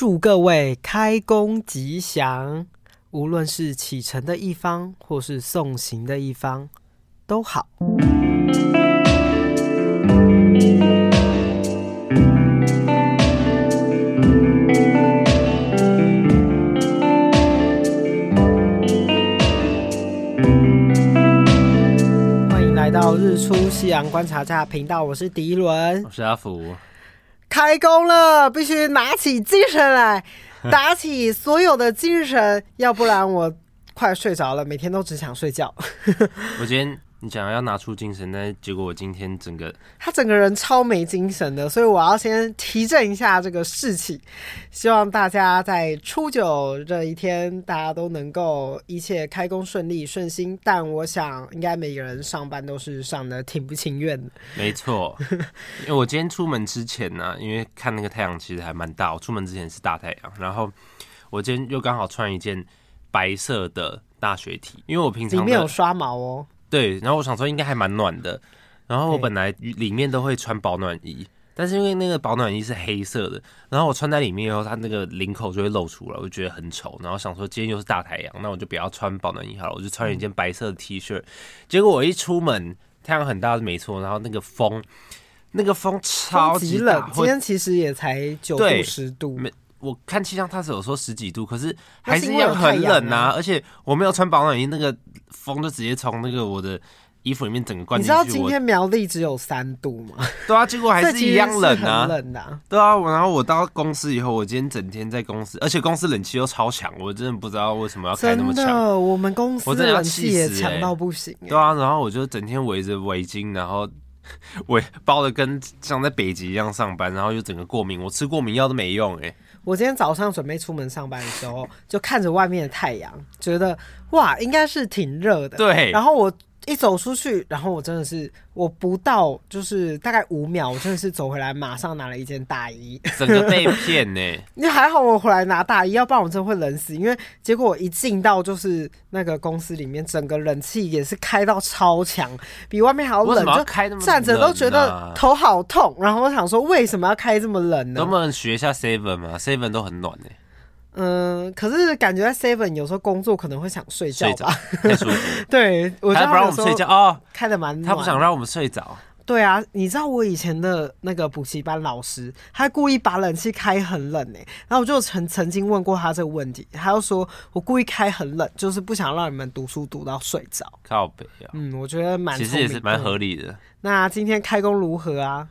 祝各位开工吉祥，无论是启程的一方，或是送行的一方，都好。欢迎来到日出夕阳观察家频道，我是迪伦，我是阿福。开工了，必须拿起精神来，打起所有的精神，要不然我快睡着了。每天都只想睡觉。我今天。你想要拿出精神，但结果我今天整个他整个人超没精神的，所以我要先提振一下这个士气。希望大家在初九这一天，大家都能够一切开工顺利顺心。但我想，应该每个人上班都是上的挺不情愿的。没错，因为我今天出门之前呢、啊，因为看那个太阳其实还蛮大，我出门之前是大太阳，然后我今天又刚好穿一件白色的大学体因为我平常里面有刷毛哦。对，然后我想说应该还蛮暖的，然后我本来里面都会穿保暖衣，但是因为那个保暖衣是黑色的，然后我穿在里面以后，它那个领口就会露出来，我就觉得很丑，然后想说今天又是大太阳，那我就不要穿保暖衣好了，我就穿一件白色的 T 恤，结果我一出门太阳很大是没错，然后那个风，那个风超级冷，今天其实也才九度十度。我看气象，它是有说十几度，可是还是一样很冷啊！而且我没有穿保暖衣，那个风就直接从那个我的衣服里面整个灌进去。你知道今天苗栗只有三度吗？对啊，结果还是一样冷啊！冷啊！对啊，然后我到公司以后，我今天整天在公司，而且公司冷气又超强，我真的不知道为什么要开那么强。我们公司冷气也强到不行。对啊，然后我就整天围着围巾，然后围包的跟像在北极一样上班，然后又整个过敏，我吃过敏药都没用哎。我今天早上准备出门上班的时候，就看着外面的太阳，觉得哇，应该是挺热的。对。然后我一走出去，然后我真的是，我不到就是大概五秒，我真的是走回来，马上拿了一件大衣。整个被骗呢？你还好我回来拿大衣，要不然我真的会冷死。因为结果我一进到就是那个公司里面，整个冷气也是开到超强，比外面还要冷。要开那么冷啊？就站着都觉得头好痛。然后我想说，为什么要开这么冷呢？能不能学一下 Seven 嘛？Seven 都很暖呢。嗯，可是感觉在 Seven 有时候工作可能会想睡觉吧，太舒服。对，我他不让我们睡觉哦，开的蛮，他不想让我们睡着。对啊，你知道我以前的那个补习班老师，他故意把冷气开很冷呢。然后我就曾曾经问过他这个问题，他就说我故意开很冷，就是不想让你们读书读到睡着。靠北啊，嗯，我觉得蛮其实也是蛮合理的。那今天开工如何啊？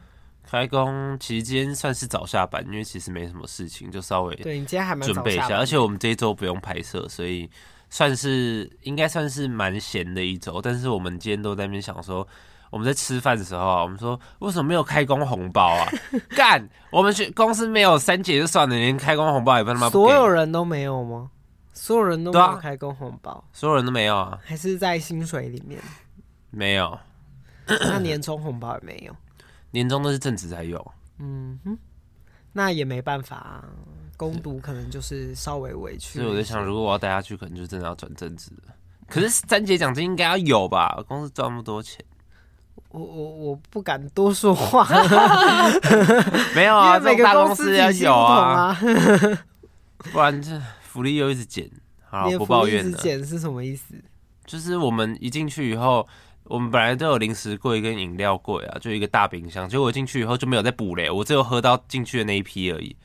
开工其实今天算是早下班，因为其实没什么事情，就稍微对你今天还蛮准备一下，而且我们这一周不用拍摄，所以算是应该算是蛮闲的一周。但是我们今天都在那边想说，我们在吃饭的时候啊，我们说为什么没有开工红包啊？干，我们去公司没有三节就算了，连开工红包也不他妈所有人都没有吗？所有人都没有开工红包，啊，所有人都没有啊？还是在薪水里面没有？那年终红包也没有。年终都是正职才有，嗯哼，那也没办法啊，攻读可能就是稍微委屈。所以我在想，如果我要带他去，可能就真的要转正职。可是三节奖金应该要有吧？公司赚那么多钱，我我我不敢多说话。没有啊，每个公司要有啊，不然这福利又一直减。好，不抱怨了。减是什么意思？就是我们一进去以后。我们本来都有零食柜跟饮料柜啊，就一个大冰箱。结果我进去以后就没有再补嘞，我只有喝到进去的那一批而已。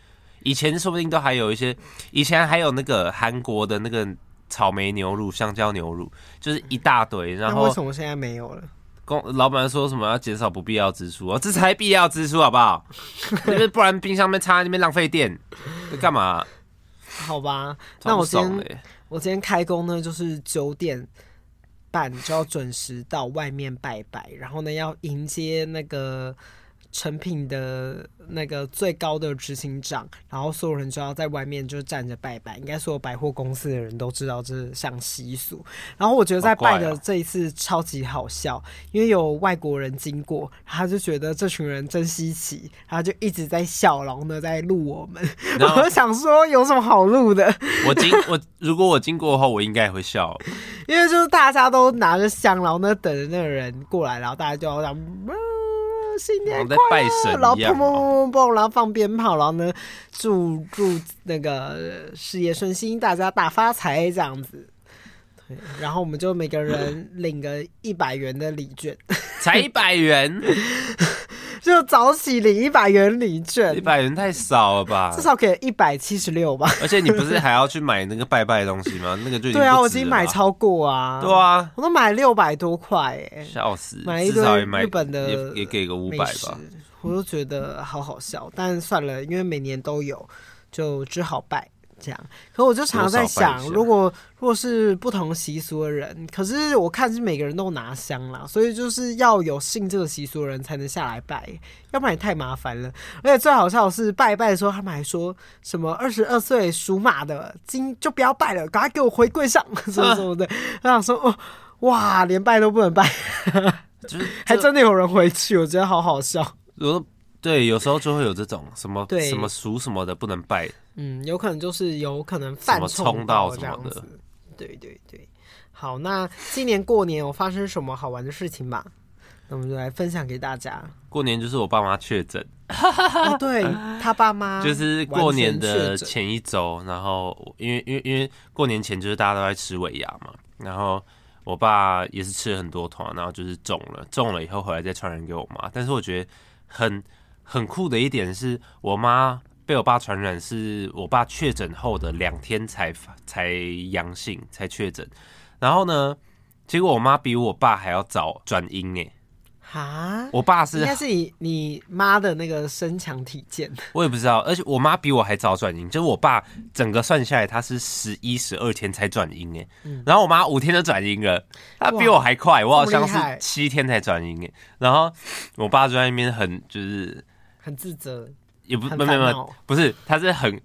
以前说不定都还有一些，以前还有那个韩国的那个草莓牛乳、香蕉牛乳，就是一大堆。然后为什么现在没有了？公老板说什么要减少不必要支出哦？这才必要支出好不好？因为不然冰箱那边插在那边浪费电，干嘛？好吧，那我今天我今天开工呢，就是九点。半就要准时到外面拜拜，然后呢，要迎接那个成品的那个最高的执行长，然后所有人就要在外面就站着拜拜。应该所有百货公司的人都知道这项习俗。然后我觉得在拜的这一次超级好笑，因为有外国人经过，他就觉得这群人真稀奇，他就一直在笑，然后呢在录我们。我就想说有什么好录的？我经我如果我经过的话，我应该也会笑，因为就是大家都拿着香，然后呢等着那个人过来，然后大家就要这样。新年快乐，然后砰砰砰砰砰，然后放鞭炮，然后呢，祝祝那个事业顺心，大家大发财这样子。对，然后我们就每个人领个一百元的礼券，才一百元。就早起领一百元礼券，一百元太少了吧？至少给一百七十六吧。而且你不是还要去买那个拜拜的东西吗？那个就对啊，我已经买超过啊。对啊，我都买六百多块哎，笑死！买一堆日本的也也给个五百吧，我都觉得好好笑。但算了，因为每年都有，就只好拜。这样，可我就常常在想，如果如果是不同习俗的人，可是我看是每个人都拿香啦，所以就是要有信这个习俗的人才能下来拜，要不然也太麻烦了。而且最好笑的是拜拜的时候，他们还说什么二十二岁属马的今就不要拜了，赶快给我回柜上，什么什么的。他想说哦，哇，连拜都不能拜，就是还真的有人回去，我觉得好好笑。对，有时候就会有这种什么什么属什么的不能拜。嗯，有可能就是有可能犯冲到这样子。对对对，好，那今年过年有发生什么好玩的事情吧？那我们就来分享给大家。过年就是我爸妈确诊，哦、对他爸妈就是过年的前一周，然后因为因为因为过年前就是大家都在吃尾牙嘛，然后我爸也是吃了很多团，然后就是中了，中了以后回来再传染给我妈。但是我觉得很很酷的一点是我妈。被我爸传染，是我爸确诊后的两天才才阳性才确诊，然后呢，结果我妈比我爸还要早转阴哎，哈，我爸是应该是你你妈的那个身强体健，我也不知道，而且我妈比我还早转阴，就是我爸整个算下来他是十一十二天才转阴哎，然后我妈五天就转阴了，她比我还快，我好像是七天才转阴哎，然后我爸就在那边很就是很自责。也不没没没有不是，他是很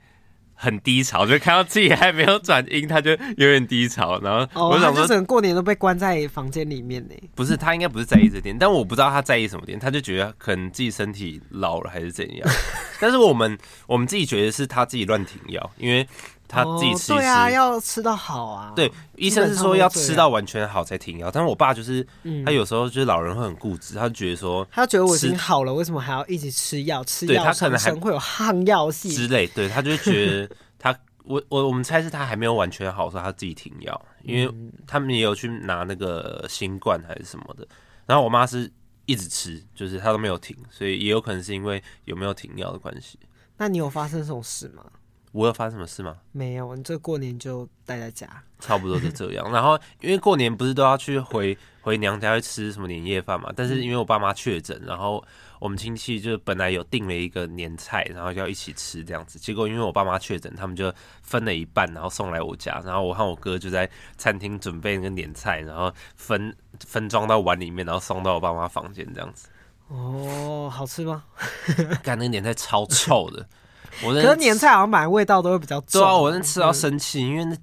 很低潮，就看到自己还没有转阴，他就有点低潮。然后我想说，整个过年都被关在房间里面呢。不是，他应该不是在意这点，但我不知道他在意什么点，他就觉得可能自己身体老了还是怎样。但是我们我们自己觉得是他自己乱停药，因为。他自己吃，吃，对啊，要吃到好啊。对，医生是说要吃到完全好才停药。但是我爸就是，他有时候就是老人会很固执，他就觉得说，他觉得我已经好了，为什么还要一直吃药？吃药他可能还会有抗药性之类。对，他就觉得 他，我我我们猜是他还没有完全好，说他自己停药，因为他们也有去拿那个新冠还是什么的。然后我妈是一直吃，就是他都没有停，所以也有可能是因为有没有停药的关系。那你有发生这种事吗？我有发生什么事吗？没有，你这过年就待在家，差不多就这样。然后因为过年不是都要去回回娘家去吃什么年夜饭嘛？但是因为我爸妈确诊，然后我们亲戚就本来有订了一个年菜，然后要一起吃这样子。结果因为我爸妈确诊，他们就分了一半，然后送来我家。然后我和我哥就在餐厅准备那个年菜，然后分分装到碗里面，然后送到我爸妈房间这样子。哦，好吃吗？干，那个年菜超臭的。我可是年菜好像买味道都会比较重。对啊，我能吃到生气，因为那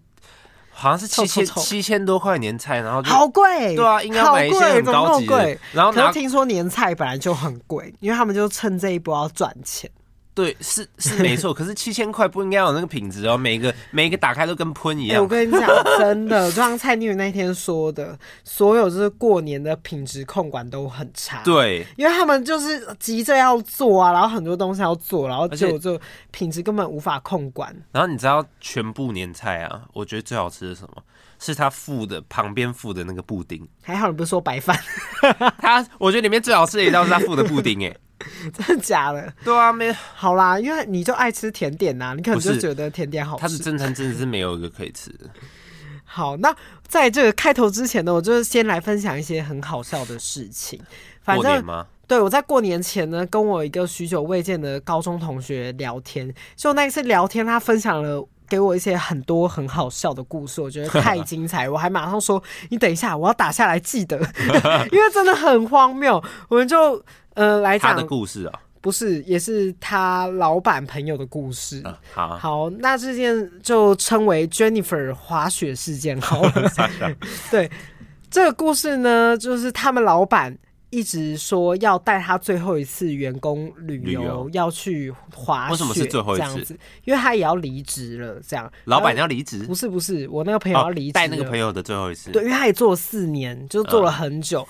好像是七千七千多块年菜，然后就好贵。对啊，应该买一些很高级的。然后可是听说年菜本来就很贵，因为他们就趁这一波要赚钱。对，是是没错，可是七千块不应该有那个品质哦，每一个每一个打开都跟喷一样。欸，我跟你讲，真的，就像蔡妮那天说的，所有就是过年的品质控管都很差。对，因为他们就是急着要做啊，然后很多东西要做，然后就就品质根本无法控管。然后你知道全部年菜啊，我觉得最好吃的是什么？是他附的旁边附的那个布丁。还好你不是说白饭，他我觉得里面最好吃的一道是他附的布丁，哎。真的假的？对啊，没好啦，因为你就爱吃甜点呐、啊，你可能就觉得甜点好吃。它是正餐，真的是没有一个可以吃的。好，那在这个开头之前呢，我就先来分享一些很好笑的事情。反正过年吗？对，我在过年前呢，跟我一个许久未见的高中同学聊天，就那一次聊天，他分享了给我一些很多很好笑的故事，我觉得太精彩，我还马上说：“你等一下，我要打下来记得，因为真的很荒谬。”我们就。呃，来讲他的故事啊，不是，也是他老板朋友的故事。啊、好，好，那这件就称为 Jennifer 滑雪事件好了。对，这个故事呢，就是他们老板一直说要带他最后一次员工旅游，要去滑雪。为什么是最后一次？因为他也要离职了，这样。老板要离职？不是不是，我那个朋友要离职。带那个朋友的最后一次。对，因为他也做了四年，就做了很久。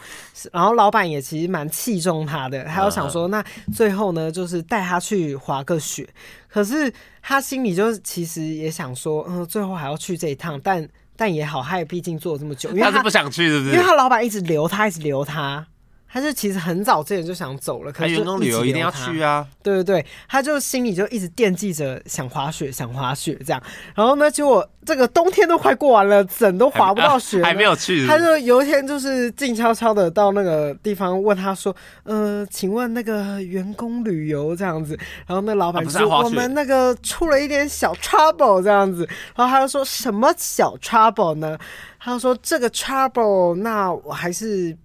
然后老板也其实蛮器重他的，他又想说，那最后呢，就是带他去滑个雪。可是他心里就其实也想说，嗯，最后还要去这一趟，但。但也好，他也毕竟做了这么久，因为他，他是不想去，是不是？因为他老板一直留他，一直留他，他就其实很早之前就想走了。可是员工旅游一定要去啊！对对对，他就心里就一直惦记着想滑雪，想滑雪这样。然后呢，结果。这个冬天都快过完了，整都滑不到雪还，还没有去是不是？他就有一天就是静悄悄的到那个地方问他说：“呃，请问那个员工旅游这样子？”然后那老板说：“我们那个出了一点小 trouble 这样子。”然后他就说什么小 trouble 呢？他就说这个 trouble，那我还是。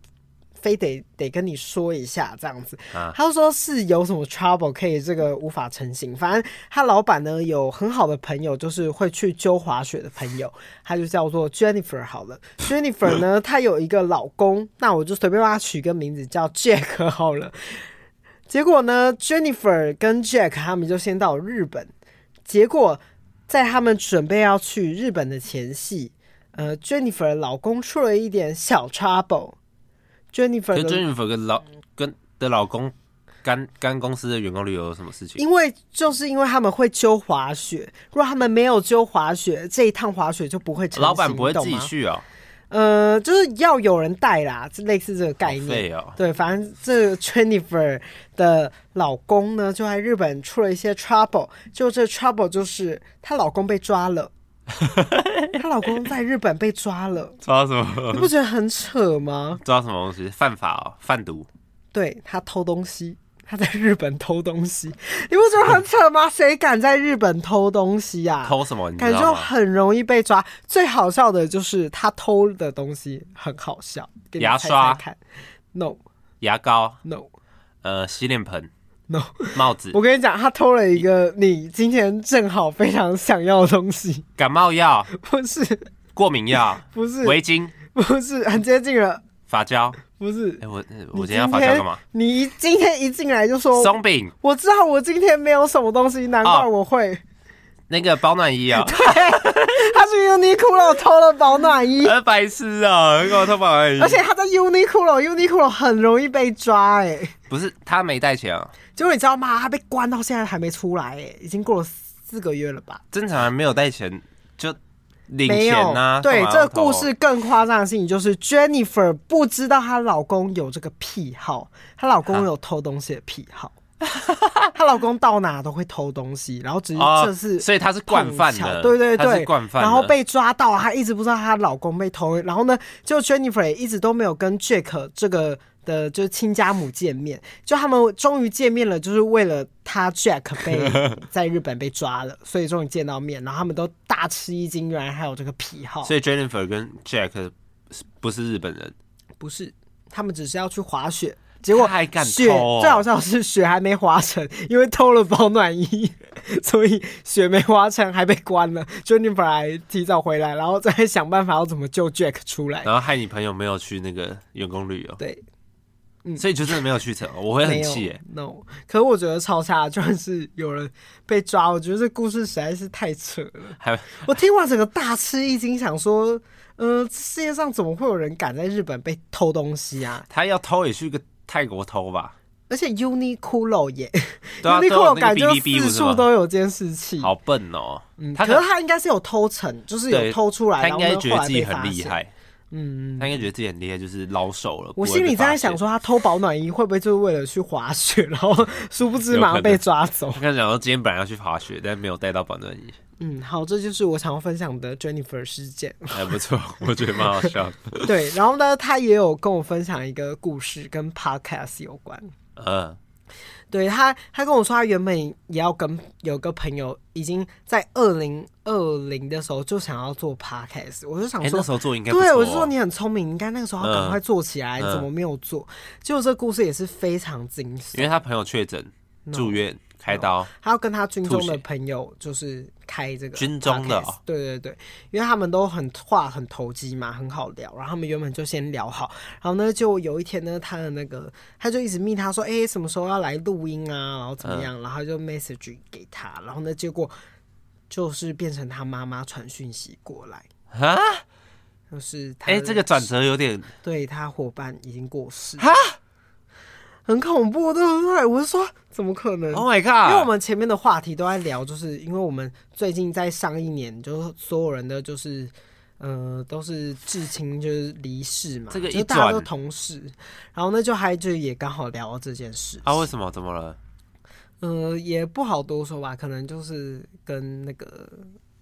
非得得跟你说一下这样子，啊、他说是有什么 trouble 可以这个无法成型。反正他老板呢有很好的朋友，就是会去揪滑雪的朋友，他就叫做 Jennifer 好了。Jennifer 呢，她有一个老公，那我就随便帮他取个名字叫 Jack 好了。结果呢，Jennifer 跟 Jack 他们就先到日本。结果在他们准备要去日本的前夕，呃，Jennifer 老公出了一点小 trouble。Jennifer 跟 Jennifer 跟老跟的老公干干公司的员工旅游有什么事情？因为就是因为他们会揪滑雪，如果他们没有揪滑雪，这一趟滑雪就不会成。老板不会自己去哦。呃，就是要有人带啦，类似这个概念。哦、对，反正这个 Jennifer 的老公呢，就在日本出了一些 trouble，就这 trouble 就是她老公被抓了。她老公在日本被抓了，抓什么？你不觉得很扯吗？抓什么东西？犯法哦，贩毒。对，他偷东西，他在日本偷东西，你不觉得很扯吗？谁敢在日本偷东西呀、啊？偷什么？你感觉很容易被抓。最好笑的就是他偷的东西很好笑，牙刷看，no，牙膏，no，呃，洗脸盆。No, 帽子，我跟你讲，他偷了一个你今天正好非常想要的东西。感冒药？不是。过敏药？不是。围巾？不是，很接近了。发胶？不是。哎、欸，我我今天要发胶干嘛？你今天一进来就说松饼。我知道我今天没有什么东西，难怪我会。哦、那个保暖衣啊。对，他去 Uniqlo 偷了保暖衣。白痴啊！给我偷保暖衣。而且他在 Uniqlo，Uniqlo 很容易被抓哎、欸。不是，他没带钱啊。结果你知道吗？他被关到现在还没出来，哎，已经过了四个月了吧？正常人没有带钱就领钱啊。对，这个故事更夸张的事情就是 Jennifer 不知道她老公有这个癖好，她老公有偷东西的癖好，她老公到哪都会偷东西，然后只是这是、哦，所以她是惯犯的，对对对，惯犯。然后被抓到，她一直不知道她老公被偷，然后呢，就 Jennifer 也一直都没有跟 Jack 这个。的就是亲家母见面，就他们终于见面了，就是为了他 Jack 被在日本被抓了，所以终于见到面，然后他们都大吃一惊，原来还有这个癖好。所以 Jennifer 跟 Jack 不是日本人，不是，他们只是要去滑雪，结果还敢偷。雪最好笑的是雪还没滑成，因为偷了保暖衣，所以雪没滑成还被关了。Jennifer 还提早回来，然后再想办法要怎么救 Jack 出来，然后害你朋友没有去那个员工旅游。对。嗯，所以就真的没有去成，我会很气耶。No，可是我觉得超差，就算是有人被抓，我觉得这故事实在是太扯了。还我听完整个大吃一惊，想说，呃，世界上怎么会有人敢在日本被偷东西啊？他要偷也去个泰国偷吧。而且 Uniqlo 耶，Uniqlo 感觉四处都有监视器，好笨哦。嗯，可是他应该是有偷成，就是有偷出来，他应该觉得自己很厉害。嗯，他应该觉得自己很厉害，就是老手了。我心里在想说，他偷保暖衣会不会就是为了去滑雪，然后 殊不知马上被抓走。我刚才讲说，今天本来要去滑雪，但没有带到保暖衣。嗯，好，这就是我想要分享的 Jennifer 事件，还不错，我觉得蛮好笑的。对，然后呢，他也有跟我分享一个故事，跟 Podcast 有关。嗯。对他，他跟我说，他原本也要跟有个朋友，已经在二零二零的时候就想要做 podcast。我就想说，欸、那时候做应该、哦、对，我就说你很聪明，应该那个时候赶快做起来，嗯、怎么没有做？结果这个故事也是非常惊喜，因为他朋友确诊，住院。开刀，他要跟他军中的朋友就是开这个军中的，对对对，因为他们都很话很投机嘛，很好聊，然后他们原本就先聊好，然后呢，就有一天呢，他的那个他就一直密他说，哎，什么时候要来录音啊，然后怎么样，然后就 message 给他，然后呢，结果就是变成他妈妈传讯息过来。啊，就是他，哎，这个转折有点，对他伙伴已经过世哈。很恐怖，对不对？我是说，怎么可能？Oh my god！因为我们前面的话题都在聊，就是因为我们最近在上一年，就是所有人的就是，呃，都是至亲就是离世嘛，这个就大家都同事，然后呢，就还就也刚好聊到这件事。啊？为什么？怎么了？呃，也不好多说吧，可能就是跟那个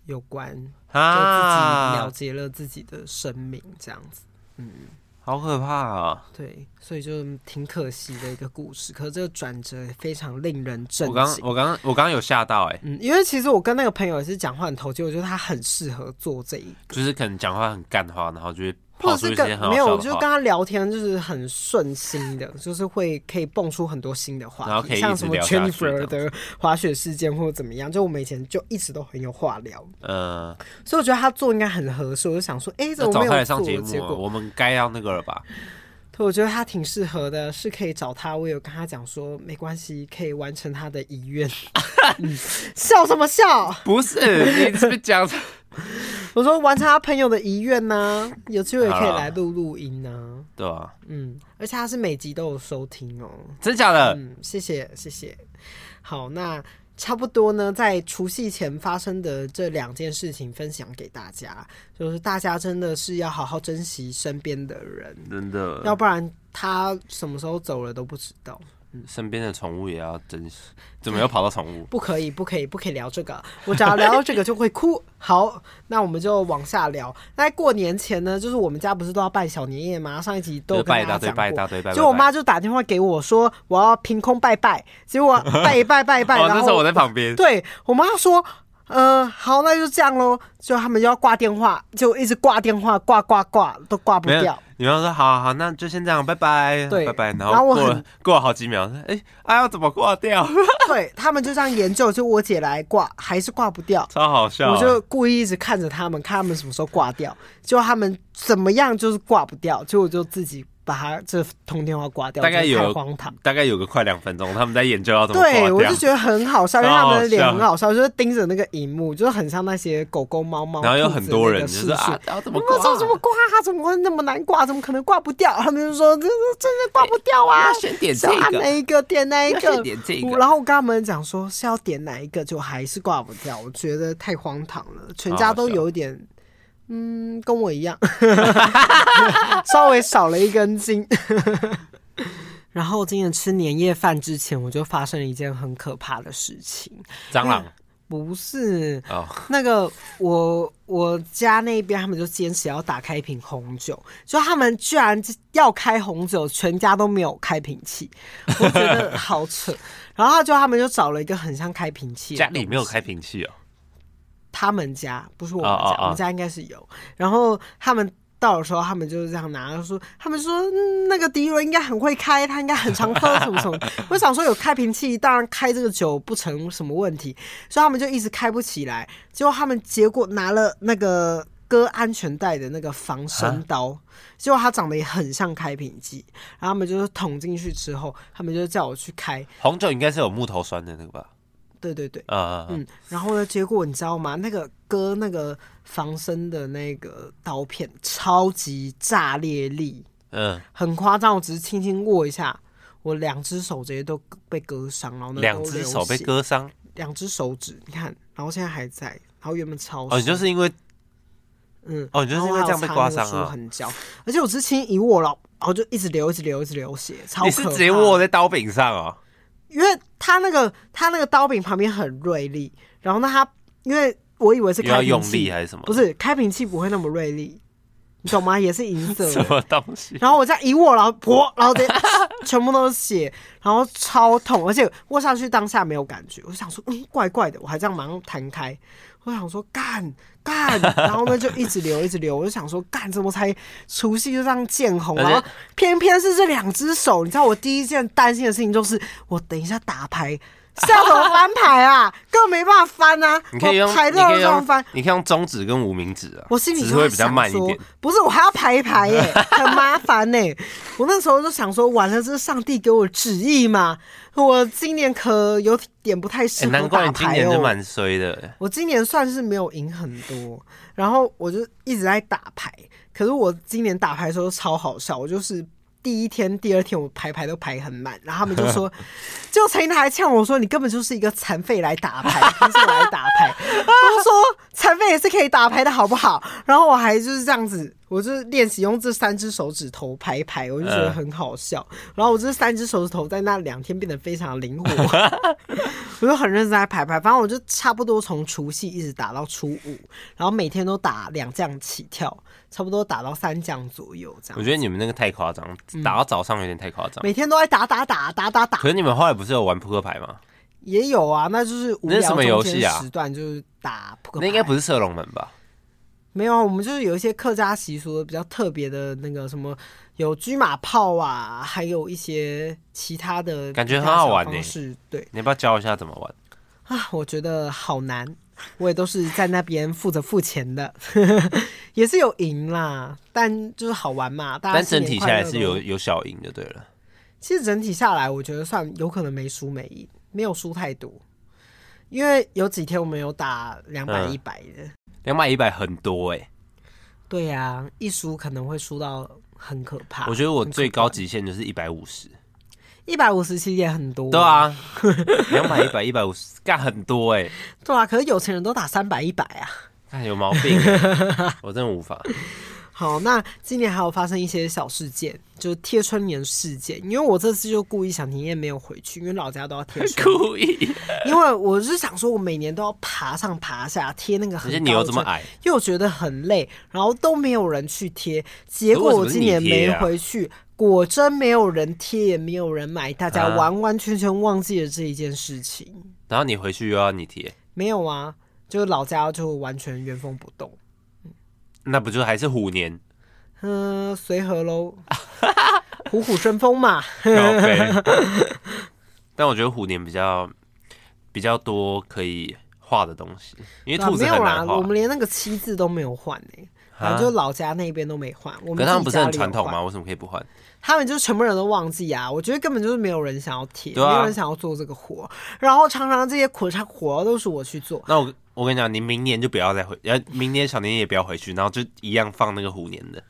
有关，啊，就自己了结了自己的生命这样子，嗯。好可怕啊！对，所以就挺可惜的一个故事。可是这个转折也非常令人震惊。我刚我刚我刚刚有吓到哎、欸，嗯，因为其实我跟那个朋友也是讲话很投机，我觉得他很适合做这一个，就是可能讲话很干话，然后就会。或者是跟没有，我就跟他聊天，就是很顺心的，就是会可以蹦出很多新的话题，像什么 Jennifer 的滑雪事件或者怎么样，就我们以前就一直都很有话聊。嗯，所以我觉得他做应该很合适，我就想说，哎、欸，怎么没有做？结果我们该要那个了吧？对，我觉得他挺适合的，是可以找他。我有跟他讲说，没关系，可以完成他的遗愿。嗯，笑什么笑？不是，你是不是讲？我说完成他朋友的遗愿呢，有机会可以来录录音呢。对啊，嗯，而且他是每集都有收听哦。真假的？嗯，谢谢谢谢。好，那差不多呢，在除夕前发生的这两件事情分享给大家，就是大家真的是要好好珍惜身边的人，真的，要不然他什么时候走了都不知道。身边的宠物也要珍惜，怎么又跑到宠物？不可以，不可以，不可以聊这个。我只要聊到这个就会哭。好，那我们就往下聊。那在过年前呢，就是我们家不是都要拜小年夜吗？上一集都有跟大家讲过。拜一大堆，拜一大堆，拜。就我妈就打电话给我说，我要凭空拜拜，结果拜一拜拜一拜，然后那时候我在旁边。对我妈说。嗯、呃，好，那就这样喽。就他们就要挂电话，就一直挂电话，挂挂挂都挂不掉。女方说：“好好好，那就先这样，拜拜。”对，拜拜。然后过过了好几秒，哎、欸，哎、啊、要怎么挂掉？对他们就这样研究，就我姐来挂，还是挂不掉，超好笑。我就故意一直看着他们，看他们什么时候挂掉，就他们怎么样就是挂不掉，就我就自己。把他这通电话挂掉，大概有荒唐，大概有个快两分钟，他们在研究要怎么。对，我就觉得很好笑，因为他们的脸很好笑，就是盯着那个荧幕，就是很像那些狗狗猫猫。然后有很多人就是啊，怎么挂？怎么挂？怎么会那么难挂？怎么可能挂不掉？他们就说这这真的挂不掉啊！先点这个，哪一个点哪一个？点这个。然后我跟他们讲说是要点哪一个，就还是挂不掉。我觉得太荒唐了，全家都有一点。嗯，跟我一样，稍微少了一根筋。然后今天吃年夜饭之前，我就发生了一件很可怕的事情。蟑螂？不是哦，那个我我家那边他们就坚持要打开一瓶红酒，就他们居然要开红酒，全家都没有开瓶器，我觉得好扯。然后就他们就找了一个很像开瓶器，家里没有开瓶器哦。他们家不是我们家，oh, oh, oh. 我们家应该是有。然后他们到的时候，他们就是这样拿，说他们说、嗯、那个迪伦应该很会开，他应该很常喝什么什么。我想说有开瓶器，当然开这个酒不成什么问题，所以他们就一直开不起来。结果他们结果拿了那个割安全带的那个防身刀，结果它长得也很像开瓶器。然后他们就是捅进去之后，他们就叫我去开。红酒应该是有木头栓的那个吧？对对对，嗯嗯，然后呢？结果你知道吗？那个割那个防身的那个刀片超级炸裂力，嗯，很夸张。我只是轻轻握一下，我两只手直接都被割伤，然后两只手被割伤，两只手指你看，然后现在还在，然后原本超哦，你就是因为嗯哦，你就是因为这样被刮伤啊，很焦，而且我只是轻轻一握了，然后就一直流，一直流，一直流血，超。你是直接握在刀柄上啊？因为他那个他那个刀柄旁边很锐利，然后呢，他因为我以为是开瓶器，要用力还是什么？不是开瓶器不会那么锐利，你懂吗？也是银色的什么东西？然后我这样一握，然后噗，然后这全部都是血，然后超痛，而且握下去当下没有感觉。我想说，嗯，怪怪的，我还这样马上弹开。我想说干干，然后呢就一直流一直流。我就想说干，怎么才除夕就这样见红？然后偏偏是这两只手，你知道我第一件担心的事情就是，我等一下打牌。是要怎么翻牌啊？根本没办法翻啊！你可以用，牌都要这样翻。你可以用中指跟无名指啊。我心里只会比较慢一点。不是，我还要排一排耶，很麻烦呢。我那时候就想说，完了，这是上帝给我旨意嘛？我今年可有点不太适合打牌哦。难怪你今年就蛮衰的。我今年算是没有赢很多，然后我就一直在打牌。可是我今年打牌的时候超好笑，我就是。第一天、第二天我排排都排很满，然后他们就说，就陈英还呛我说：“你根本就是一个残废来打牌，不是我来打牌。”我说：“残废也是可以打牌的，好不好？”然后我还就是这样子。我就练习用这三只手指头排牌，我就觉得很好笑。嗯、然后我这三只手指头在那两天变得非常灵活，我就很认真在排牌。反正我就差不多从除夕一直打到初五，然后每天都打两将起跳，差不多打到三将左右这样。我觉得你们那个太夸张，打到早上有点太夸张、嗯。每天都在打打打打打打。可是你们后来不是有玩扑克牌吗？也有啊，那就是无聊中间时段就是打扑克牌。那应该不是射龙门吧？没有啊，我们就是有一些客家习俗的比较特别的那个什么，有车马炮啊，还有一些其他的，感觉很好玩呢。是，对，你要不要教一下怎么玩啊？我觉得好难，我也都是在那边负责付钱的，也是有赢啦，但就是好玩嘛。大家但整体下来是有有小赢的对了。其实整体下来，我觉得算有可能没输没赢，没有输太多，因为有几天我们有打两百一百的。嗯两百一百很多哎、欸，对呀、啊，一输可能会输到很可怕。我觉得我最高极限就是一百五十，一百五十其实也很多。对啊，两百一百一百五十干很多哎、欸。对啊，可是有钱人都打三百一百啊，哎，有毛病、欸，我真的无法。好，那今年还有发生一些小事件，就是贴春联事件。因为我这次就故意想停业没有回去，因为老家都要贴春联。故意，因为我是想说，我每年都要爬上爬下贴那个很高的，而且你又这么矮，又觉得很累，然后都没有人去贴。结果我今年没回去，啊、果真没有人贴，也没有人买，大家完完全全忘记了这一件事情。啊、然后你回去又要你贴？没有啊，就老家就完全原封不动。那不就还是虎年？嗯，随和喽，虎虎生风嘛。但我觉得虎年比较比较多可以画的东西，因为兔子很难画。我们连那个七字都没有换呢，反正就老家那边都没换。我们他们不是很传统吗？为什么可以不换？他们就是全部人都忘记啊！我觉得根本就是没有人想要贴，没有人想要做这个活，然后常常这些苦差活都是我去做。那我。我跟你讲，你明年就不要再回，呃，明年小年也不要回去，然后就一样放那个虎年的。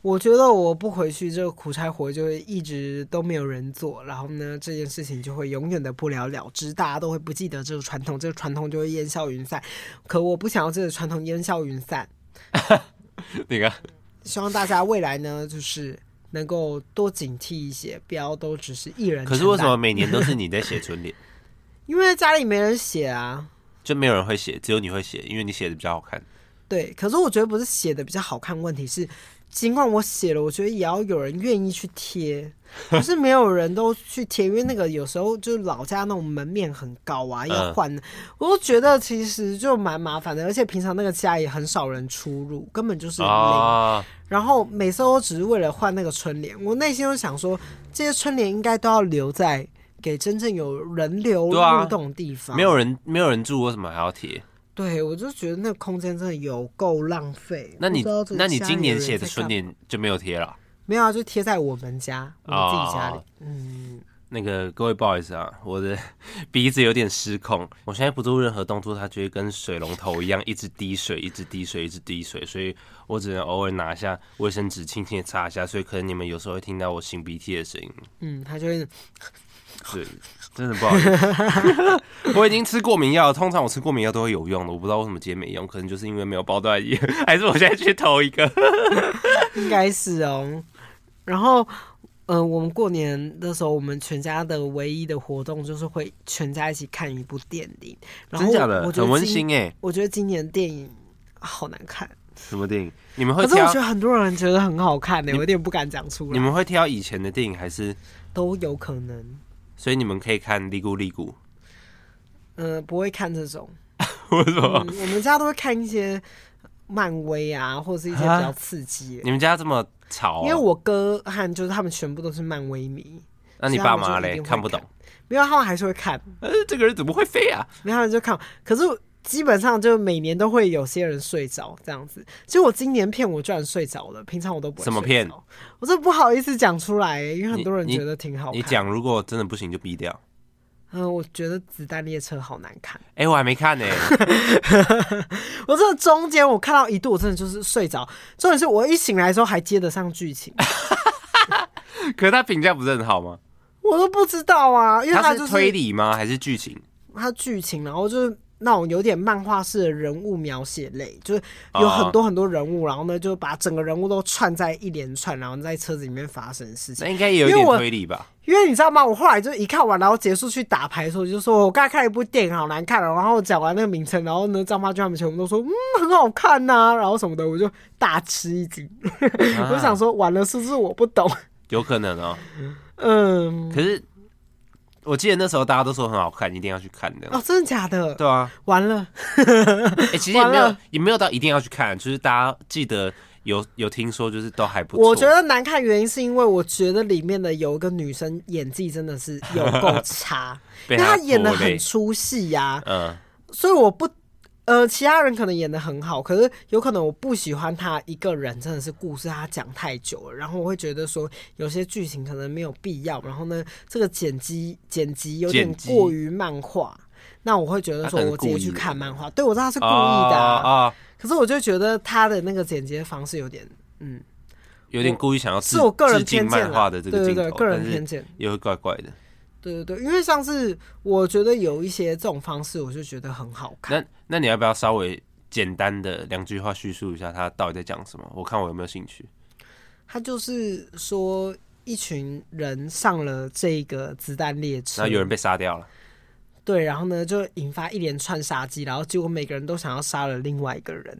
我觉得我不回去，这个苦差活就会一直都没有人做，然后呢，这件事情就会永远的不了了之，大家都会不记得这个传统，这个传统就会烟消云散。可我不想要这个传统烟消云散。那个，希望大家未来呢，就是能够多警惕一些，不要都只是一人。可是为什么每年都是你在写春联？因为家里没人写啊。就没有人会写，只有你会写，因为你写的比较好看。对，可是我觉得不是写的比较好看，问题是，尽管我写了，我觉得也要有人愿意去贴，可是没有人都去贴，因为那个有时候就是老家那种门面很高啊，要换，嗯、我都觉得其实就蛮麻烦的，而且平常那个家也很少人出入，根本就是零。哦、然后每次都只是为了换那个春联，我内心都想说，这些春联应该都要留在。给真正有人流流动的地方，啊、没有人没有人住，为什么还要贴？对，我就觉得那个空间真的有够浪费。那你那你今年写的春联就没有贴了？没有啊，就贴在我们家，我们自己家里。哦、嗯，那个各位不好意思啊，我的 鼻子有点失控，我现在不做任何动作，它就会跟水龙头一样，一直滴水，一直滴水，一直滴水，所以我只能偶尔拿下卫生纸轻轻的擦一下，所以可能你们有时候会听到我擤鼻涕的声音。嗯，它就会。是，真的不好意思。我已经吃过敏药，通常我吃过敏药都会有用的，我不知道为什么今天没用，可能就是因为没有包段液，还是我现在去投一个？应该是哦。然后，嗯、呃，我们过年的时候，我们全家的唯一的活动就是会全家一起看一部电影。然后真假的？很温馨哎。我觉得今年电影好难看。什么电影？你们会挑？可是我觉得很多人觉得很好看呢、欸，我有点不敢讲出来。你们会挑以前的电影还是都有可能？所以你们可以看《利古利古》。嗯，不会看这种。为什么、嗯？我们家都会看一些漫威啊，或者是一些比较刺激。你们家这么吵、啊？因为我哥和就是他们全部都是漫威迷。那你爸妈嘞？看不懂？没有，他们还是会看。呃，这个人怎么会飞啊？然后就看，可是基本上就每年都会有些人睡着这样子。其实我今年骗我居然睡着了，平常我都不会。什么骗？我这不好意思讲出来，因为很多人觉得挺好看。你讲，如果真的不行就毙掉。嗯，我觉得《子弹列车》好难看。哎、欸，我还没看呢、欸。我这中间我看到一度，我真的就是睡着。重点是我一醒来的时候还接得上剧情。可是他评价不是很好吗？我都不知道啊，因为他、就是、是推理吗？还是剧情？他剧情，然后就是。那种有点漫画式的人物描写类，就是有很多很多人物，然后呢就把整个人物都串在一连串，然后在车子里面发生的事情。那应该也有点推理吧？因为你知道吗？我后来就一看完，然后结束去打牌的时候，就说我刚才看了一部电影，好难看了。然后讲完那个名称，然后呢，张妈就他们全部都说嗯很好看呐、啊，然后什么的，我就大吃一惊。啊、我就想说完了是不是我不懂？有可能哦。嗯，可是。我记得那时候大家都说很好看，一定要去看的。哦，真的假的？对啊，完了。哎、欸，其实也没有，也没有到一定要去看，就是大家记得有有听说，就是都还不错。我觉得难看原因是因为我觉得里面的有一个女生演技真的是有够差，因为她演的很出戏呀。嗯，所以我不。呃，其他人可能演的很好，可是有可能我不喜欢他一个人，真的是故事他讲太久了，然后我会觉得说有些剧情可能没有必要，然后呢，这个剪辑剪辑有点过于漫画，那我会觉得说我直接去看漫画，对，我知道他是故意的啊，可是我就觉得他的那个剪辑方式有点，嗯，有点故意想要是我个人偏见漫画的这个镜头，对对对，个人偏见。也会怪怪的。对对对，因为上次我觉得有一些这种方式，我就觉得很好看。那那你要不要稍微简单的两句话叙述一下他到底在讲什么？我看我有没有兴趣。他就是说，一群人上了这个子弹列车，然后有人被杀掉了。对，然后呢，就引发一连串杀机，然后结果每个人都想要杀了另外一个人。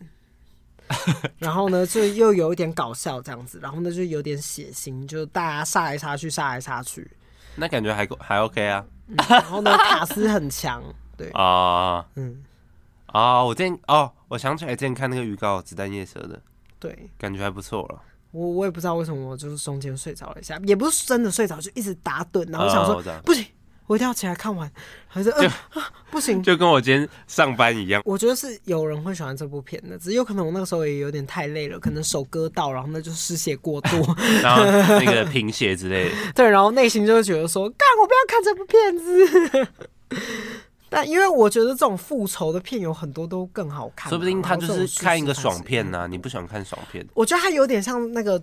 然后呢，就又有一点搞笑这样子，然后呢，就有点血腥，就大家杀来杀去，杀来杀去。那感觉还还 OK 啊，嗯、然后呢，卡斯很强，对。啊，uh, 嗯，啊、uh,，我之前哦，我想起来之前看那个预告《子弹夜蛇》的，对，感觉还不错了。我我也不知道为什么，我就是中间睡着了一下，也不是真的睡着，就一直打盹，然后想说、uh, 不行。我一定要起来看完，还是嗯、呃啊，不行，就跟我今天上班一样。我觉得是有人会喜欢这部片的，只是有可能我那个时候也有点太累了，可能手割到，然后那就失血过多，然后那个贫血之类的。对，然后内心就会觉得说，干，我不要看这部片子。但因为我觉得这种复仇的片有很多都更好看，说不定他就是看一个爽片呢、啊。你不喜欢看爽片？我觉得他有点像那个。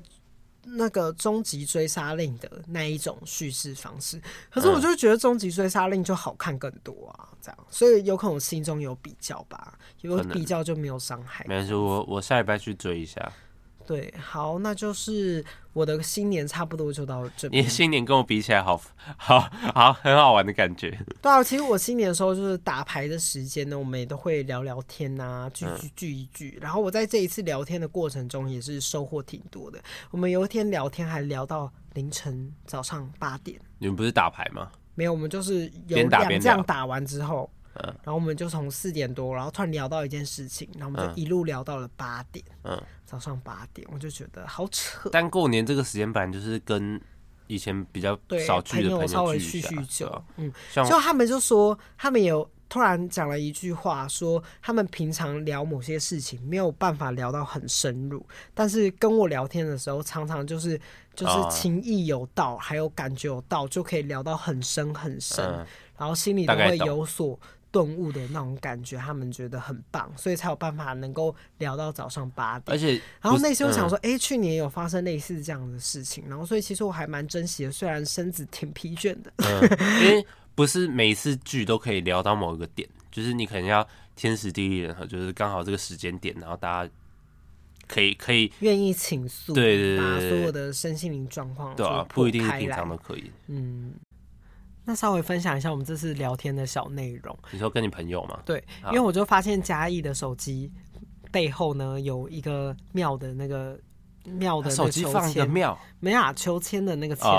那个终极追杀令的那一种叙事方式，可是我就觉得终极追杀令就好看更多啊，这样，所以有可能我心中有比较吧，有比较就没有伤害。没事，我我下礼拜去追一下。对，好，那就是我的新年差不多就到这边。你新年跟我比起来好，好好好，很好玩的感觉。对啊，其实我新年的时候就是打牌的时间呢，我们也都会聊聊天啊，聚聚聚一聚。然后我在这一次聊天的过程中也是收获挺多的。我们有一天聊天还聊到凌晨早上八点。你们不是打牌吗？没有，我们就是有两这样打完之后。嗯，然后我们就从四点多，然后突然聊到一件事情，然后我们就一路聊到了八点，嗯，早上八点，我就觉得好扯。但过年这个时间本来就是跟以前比较少聚的朋友稍微叙叙旧，嗯，就他们就说，他们有突然讲了一句话，说他们平常聊某些事情没有办法聊到很深入，但是跟我聊天的时候，常常就是就是情意有道，还有感觉有道，就可以聊到很深很深，然后心里都会有所。顿悟的那种感觉，他们觉得很棒，所以才有办法能够聊到早上八点。而且，然后内心我想说，哎、嗯欸，去年有发生类似这样的事情，然后所以其实我还蛮珍惜的，虽然身子挺疲倦的。嗯、因为不是每一次剧都可以聊到某一个点，就是你可能要天时地利人和，就是刚好这个时间点，然后大家可以可以愿意倾诉，对对对，把所有的身心灵状况，对啊，不一定是平常都可以，嗯。那稍微分享一下我们这次聊天的小内容。你说跟你朋友吗？对，因为我就发现嘉义的手机背后呢有一个庙的那个。庙的手机放的庙，没啊，秋千的那个签诗，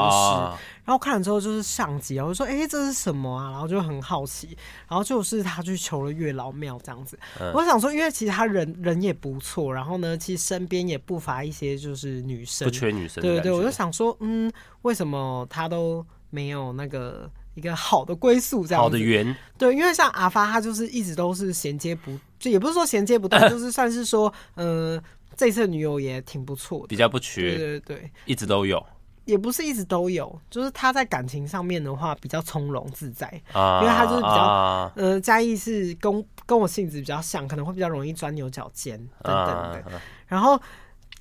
然后看了之后就是上集，我就说，哎、欸，这是什么啊？然后就很好奇，然后就是他去求了月老庙这样子。嗯、我想说，因为其实他人人也不错，然后呢，其实身边也不乏一些就是女生，不缺女生。对对对，我就想说，嗯，为什么他都没有那个一个好的归宿这样？好的缘。对，因为像阿发，他就是一直都是衔接不，就 也不是说衔接不到，就是算是说，嗯、呃。这次女友也挺不错的，比较不缺，对对对，一直都有，也不是一直都有，就是他在感情上面的话比较从容自在，啊、因为他就是比较，啊、呃，嘉义是跟跟我性子比较像，可能会比较容易钻牛角尖等等的。啊、然后，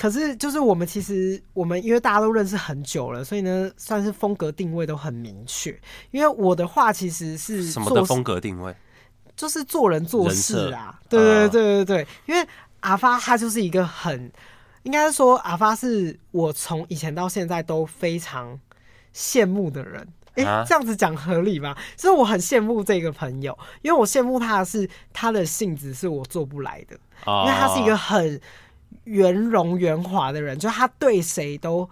可是就是我们其实我们因为大家都认识很久了，所以呢，算是风格定位都很明确。因为我的话其实是什么的风格定位，就是做人做事啊，对对对对对，因为。阿发他就是一个很，应该是说阿发是我从以前到现在都非常羡慕的人。哎、欸，这样子讲合理吗？所以我很羡慕这个朋友，因为我羡慕他的是他的性子是我做不来的，因为他是一个很圆融圆滑的人，就他对谁都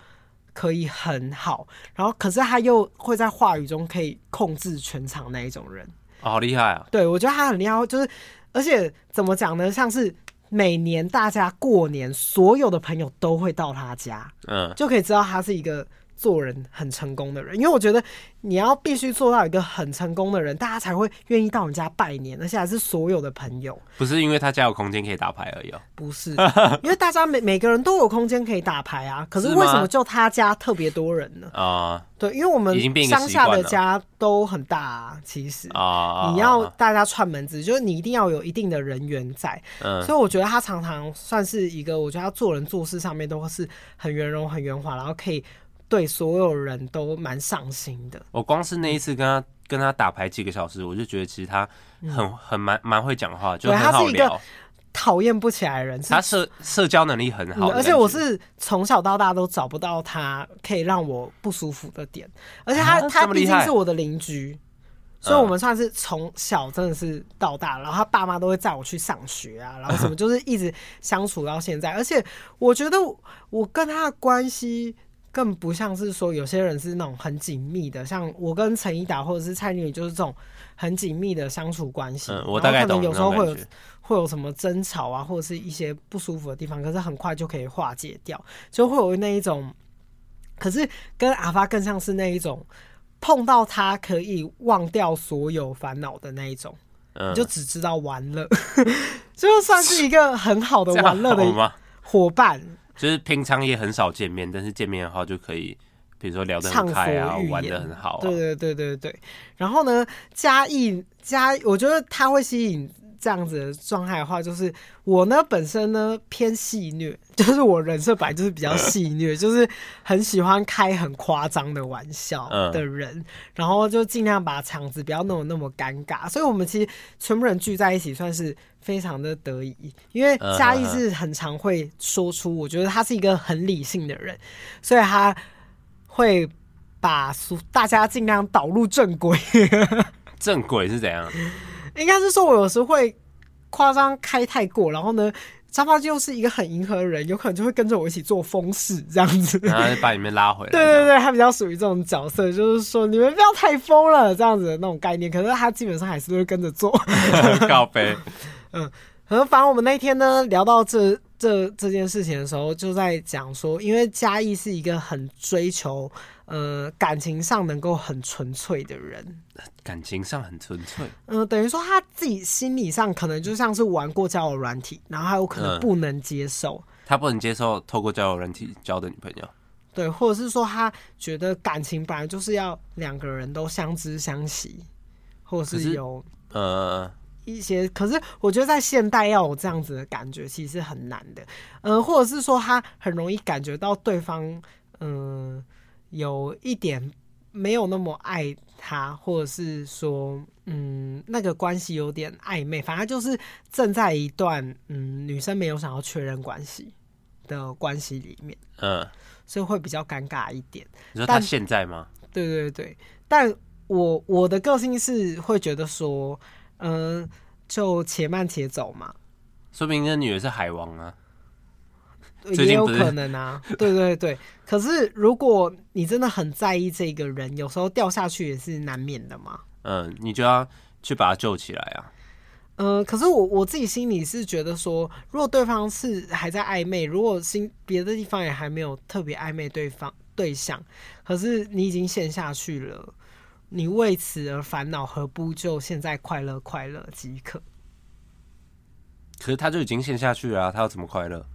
可以很好，然后可是他又会在话语中可以控制全场那一种人。好厉害啊！对，我觉得他很厉害，就是而且怎么讲呢？像是。每年大家过年，所有的朋友都会到他家，嗯，就可以知道他是一个做人很成功的人。因为我觉得你要必须做到一个很成功的人，大家才会愿意到你家拜年，而且还是所有的朋友。不是因为他家有空间可以打牌而已哦，不是，因为大家每每个人都有空间可以打牌啊。可是为什么就他家特别多人呢？啊。对，因为我们乡下的家都很大啊，其实啊你要大家串门子，就是你一定要有一定的人缘在。嗯，所以我觉得他常常算是一个，我觉得他做人做事上面都是很圆融、很圆滑，然后可以对所有人都蛮上心的。我光是那一次跟他跟他打牌几个小时，我就觉得其实他很很蛮蛮会讲话，就很好聊。讨厌不起来的人，他社社交能力很好，而且我是从小到大都找不到他可以让我不舒服的点，而且他、啊、他毕竟是我的邻居，所以我们算是从小真的是到大，然后他爸妈都会载我去上学啊，然后什么 就是一直相处到现在，而且我觉得我跟他的关系更不像是说有些人是那种很紧密的，像我跟陈一达或者是蔡女就是这种很紧密的相处关系，嗯，我大概懂，有时候会有。会有什么争吵啊，或者是一些不舒服的地方，可是很快就可以化解掉，就会有那一种。可是跟阿发更像是那一种，碰到他可以忘掉所有烦恼的那一种，就只知道玩乐，就算是一个很好的玩乐的伙伴。就是平常也很少见面，但是见面的话就可以，比如说聊得很开啊，玩得很好啊。对对对对对。然后呢，嘉义嘉，我觉得他会吸引。这样子的状态的话，就是我呢本身呢偏戏虐，就是我人设本来就是比较戏虐，就是很喜欢开很夸张的玩笑的人，然后就尽量把场子不要弄得那么尴尬。所以我们其实全部人聚在一起，算是非常的得意，因为嘉义是很常会说出，我觉得他是一个很理性的人，所以他会把大家尽量导入正轨。正轨是怎样？应该是说，我有时会夸张开太过，然后呢，沙发又是一个很迎合的人，有可能就会跟着我一起做疯事这样子，然 后把你们拉回来。对对对，他比较属于这种角色，就是说你们不要太疯了这样子的那种概念。可是他基本上还是会跟着做。告白。嗯，可能反正我们那天呢聊到这这这件事情的时候，就在讲说，因为嘉义是一个很追求。呃，感情上能够很纯粹的人，感情上很纯粹。嗯、呃，等于说他自己心理上可能就像是玩过交友软体，然后他有可能不能接受、嗯，他不能接受透过交友软体交的女朋友。对，或者是说他觉得感情本来就是要两个人都相知相惜，或者是有是呃一些。可是我觉得在现代要有这样子的感觉，其实很难的。呃，或者是说他很容易感觉到对方，嗯、呃。有一点没有那么爱他，或者是说，嗯，那个关系有点暧昧，反正就是正在一段，嗯，女生没有想要确认关系的关系里面，嗯，所以会比较尴尬一点。你说他现在吗？对对对，但我我的个性是会觉得说，嗯，就且慢且走嘛。说不定那女的是海王啊，也有可能啊。对对对，可是如果你真的很在意这个人，有时候掉下去也是难免的嘛。嗯，你就要去把他救起来啊。嗯，可是我我自己心里是觉得说，如果对方是还在暧昧，如果心别的地方也还没有特别暧昧对方对象，可是你已经陷下去了，你为此而烦恼，何不就现在快乐快乐即可？可是他就已经陷下去了啊，他要怎么快乐？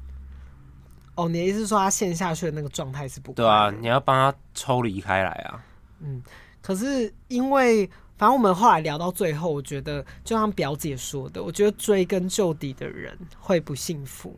哦，你的意思是说他陷下去的那个状态是不？对啊，你要帮他抽离开来啊。嗯，可是因为。反正我们后来聊到最后，我觉得就像表姐说的，我觉得追根究底的人会不幸福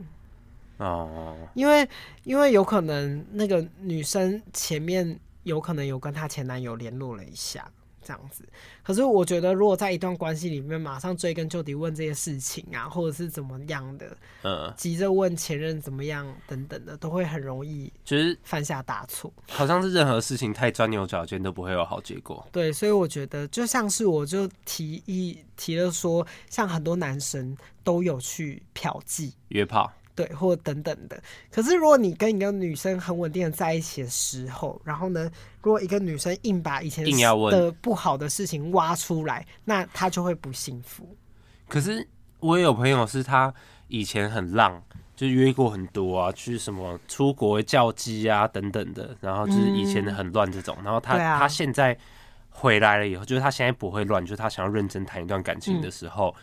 哦，因为因为有可能那个女生前面有可能有跟她前男友联络了一下。这样子，可是我觉得，如果在一段关系里面马上追根究底问这些事情啊，或者是怎么样的，嗯，急着问前任怎么样等等的，都会很容易就是犯下大错。好像是任何事情太钻牛角尖都不会有好结果。对，所以我觉得就像是我就提议提了说，像很多男生都有去嫖妓约炮。对，或等等的。可是，如果你跟一个女生很稳定的在一起的时候，然后呢，如果一个女生硬把以前的不好的事情挖出来，那她就会不幸福。可是，我也有朋友是他以前很浪，就约过很多啊，去什么出国叫鸡啊等等的，然后就是以前的很乱这种。嗯、然后他、啊、他现在回来了以后，就是他现在不会乱，就是他想要认真谈一段感情的时候。嗯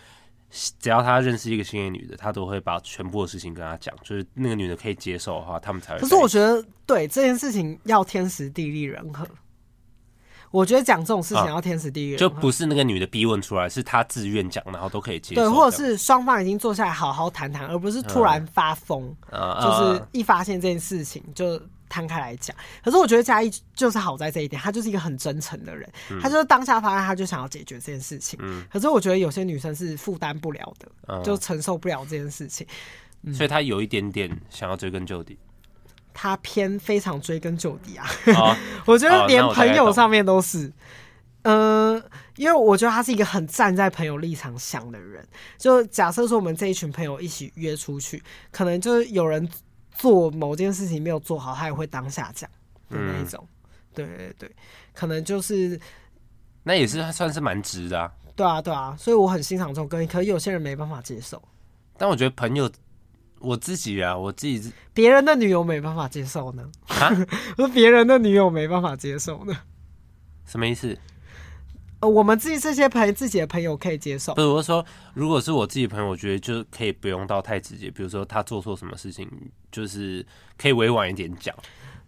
只要他认识一个新的女的，他都会把全部的事情跟他讲，就是那个女的可以接受的话，他们才会。可是我觉得，对这件事情要天时地利人和。我觉得讲这种事情要天时地利人和，就不是那个女的逼问出来，是他自愿讲，然后都可以接受。对，或者是双方已经坐下来好好谈谈，而不是突然发疯，嗯，就是一发现这件事情就。摊开来讲，可是我觉得嘉义就是好在这一点，他就是一个很真诚的人，嗯、他就是当下发现他就想要解决这件事情。嗯，可是我觉得有些女生是负担不了的，嗯、就承受不了这件事情，嗯、所以他有一点点想要追根究底。他偏非常追根究底啊，哦、我觉得连朋友上面都是，嗯、呃，因为我觉得他是一个很站在朋友立场想的人。就假设说我们这一群朋友一起约出去，可能就是有人。做某件事情没有做好，他也会当下讲的那一种。嗯、对对对，可能就是那也是算是蛮直的啊。对啊对啊，所以我很欣赏这种个性，可有些人没办法接受。但我觉得朋友，我自己啊，我自己别人的女友没办法接受呢。啊？我说别人的女友没办法接受呢？什么意思？我们自己这些朋自己的朋友可以接受。不是，我说，如果是我自己朋友，我觉得就可以不用到太直接。比如说他做错什么事情，就是可以委婉一点讲。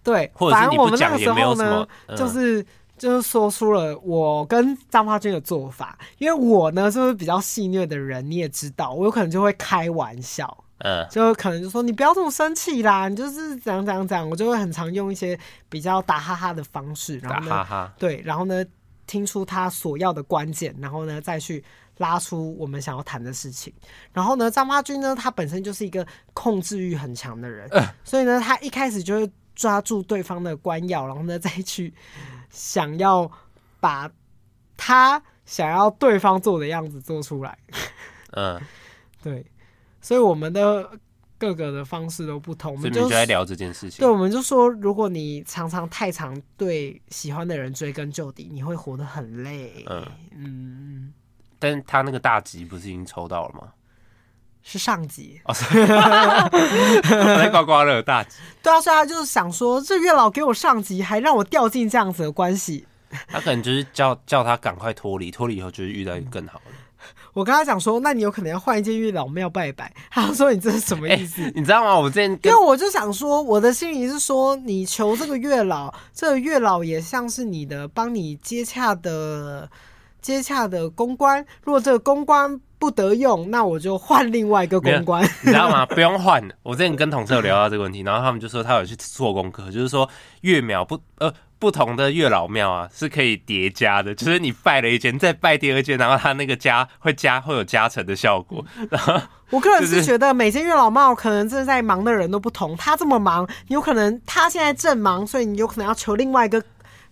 对，或者是你不讲也没有什么，就是就是说出了我跟张发军的做法。因为我呢，就是比较戏谑的人，你也知道，我有可能就会开玩笑，嗯，就可能就说你不要这么生气啦，你就是怎样怎样怎样，我就会很常用一些比较打哈哈的方式，然后呢，打哈哈，对，然后呢。听出他所要的关键，然后呢，再去拉出我们想要谈的事情。然后呢，张发军呢，他本身就是一个控制欲很强的人，呃、所以呢，他一开始就会抓住对方的关要，然后呢，再去想要把他想要对方做的样子做出来。嗯、呃，对，所以我们的。各个的方式都不同，我们就在聊这件事情。对，我们就说，如果你常常太常对喜欢的人追根究底，你会活得很累。嗯嗯。但他那个大吉不是已经抽到了吗？是上级。哦，在刮刮乐大吉。对啊，所以他就是想说，这月老给我上级，还让我掉进这样子的关系。他可能就是叫叫他赶快脱离，脱离以后就是遇到一个更好的。我跟他讲说，那你有可能要换一间月老庙拜拜。他说你这是什么意思？欸、你知道吗？我之前因为我就想说，我的心里是说，你求这个月老，这个月老也像是你的帮你接洽的接洽的公关。如果这个公关不得用，那我就换另外一个公关。你知道吗？不用换。我之前跟同事有聊到这个问题，然后他们就说他有去做功课，就是说月秒不呃。不同的月老庙啊，是可以叠加的，就是你拜了一间，再拜第二间，然后它那个加会加会有加成的效果。然 后我个人是觉得每间月老庙可能正在忙的人都不同，他这么忙，有可能他现在正忙，所以你有可能要求另外一个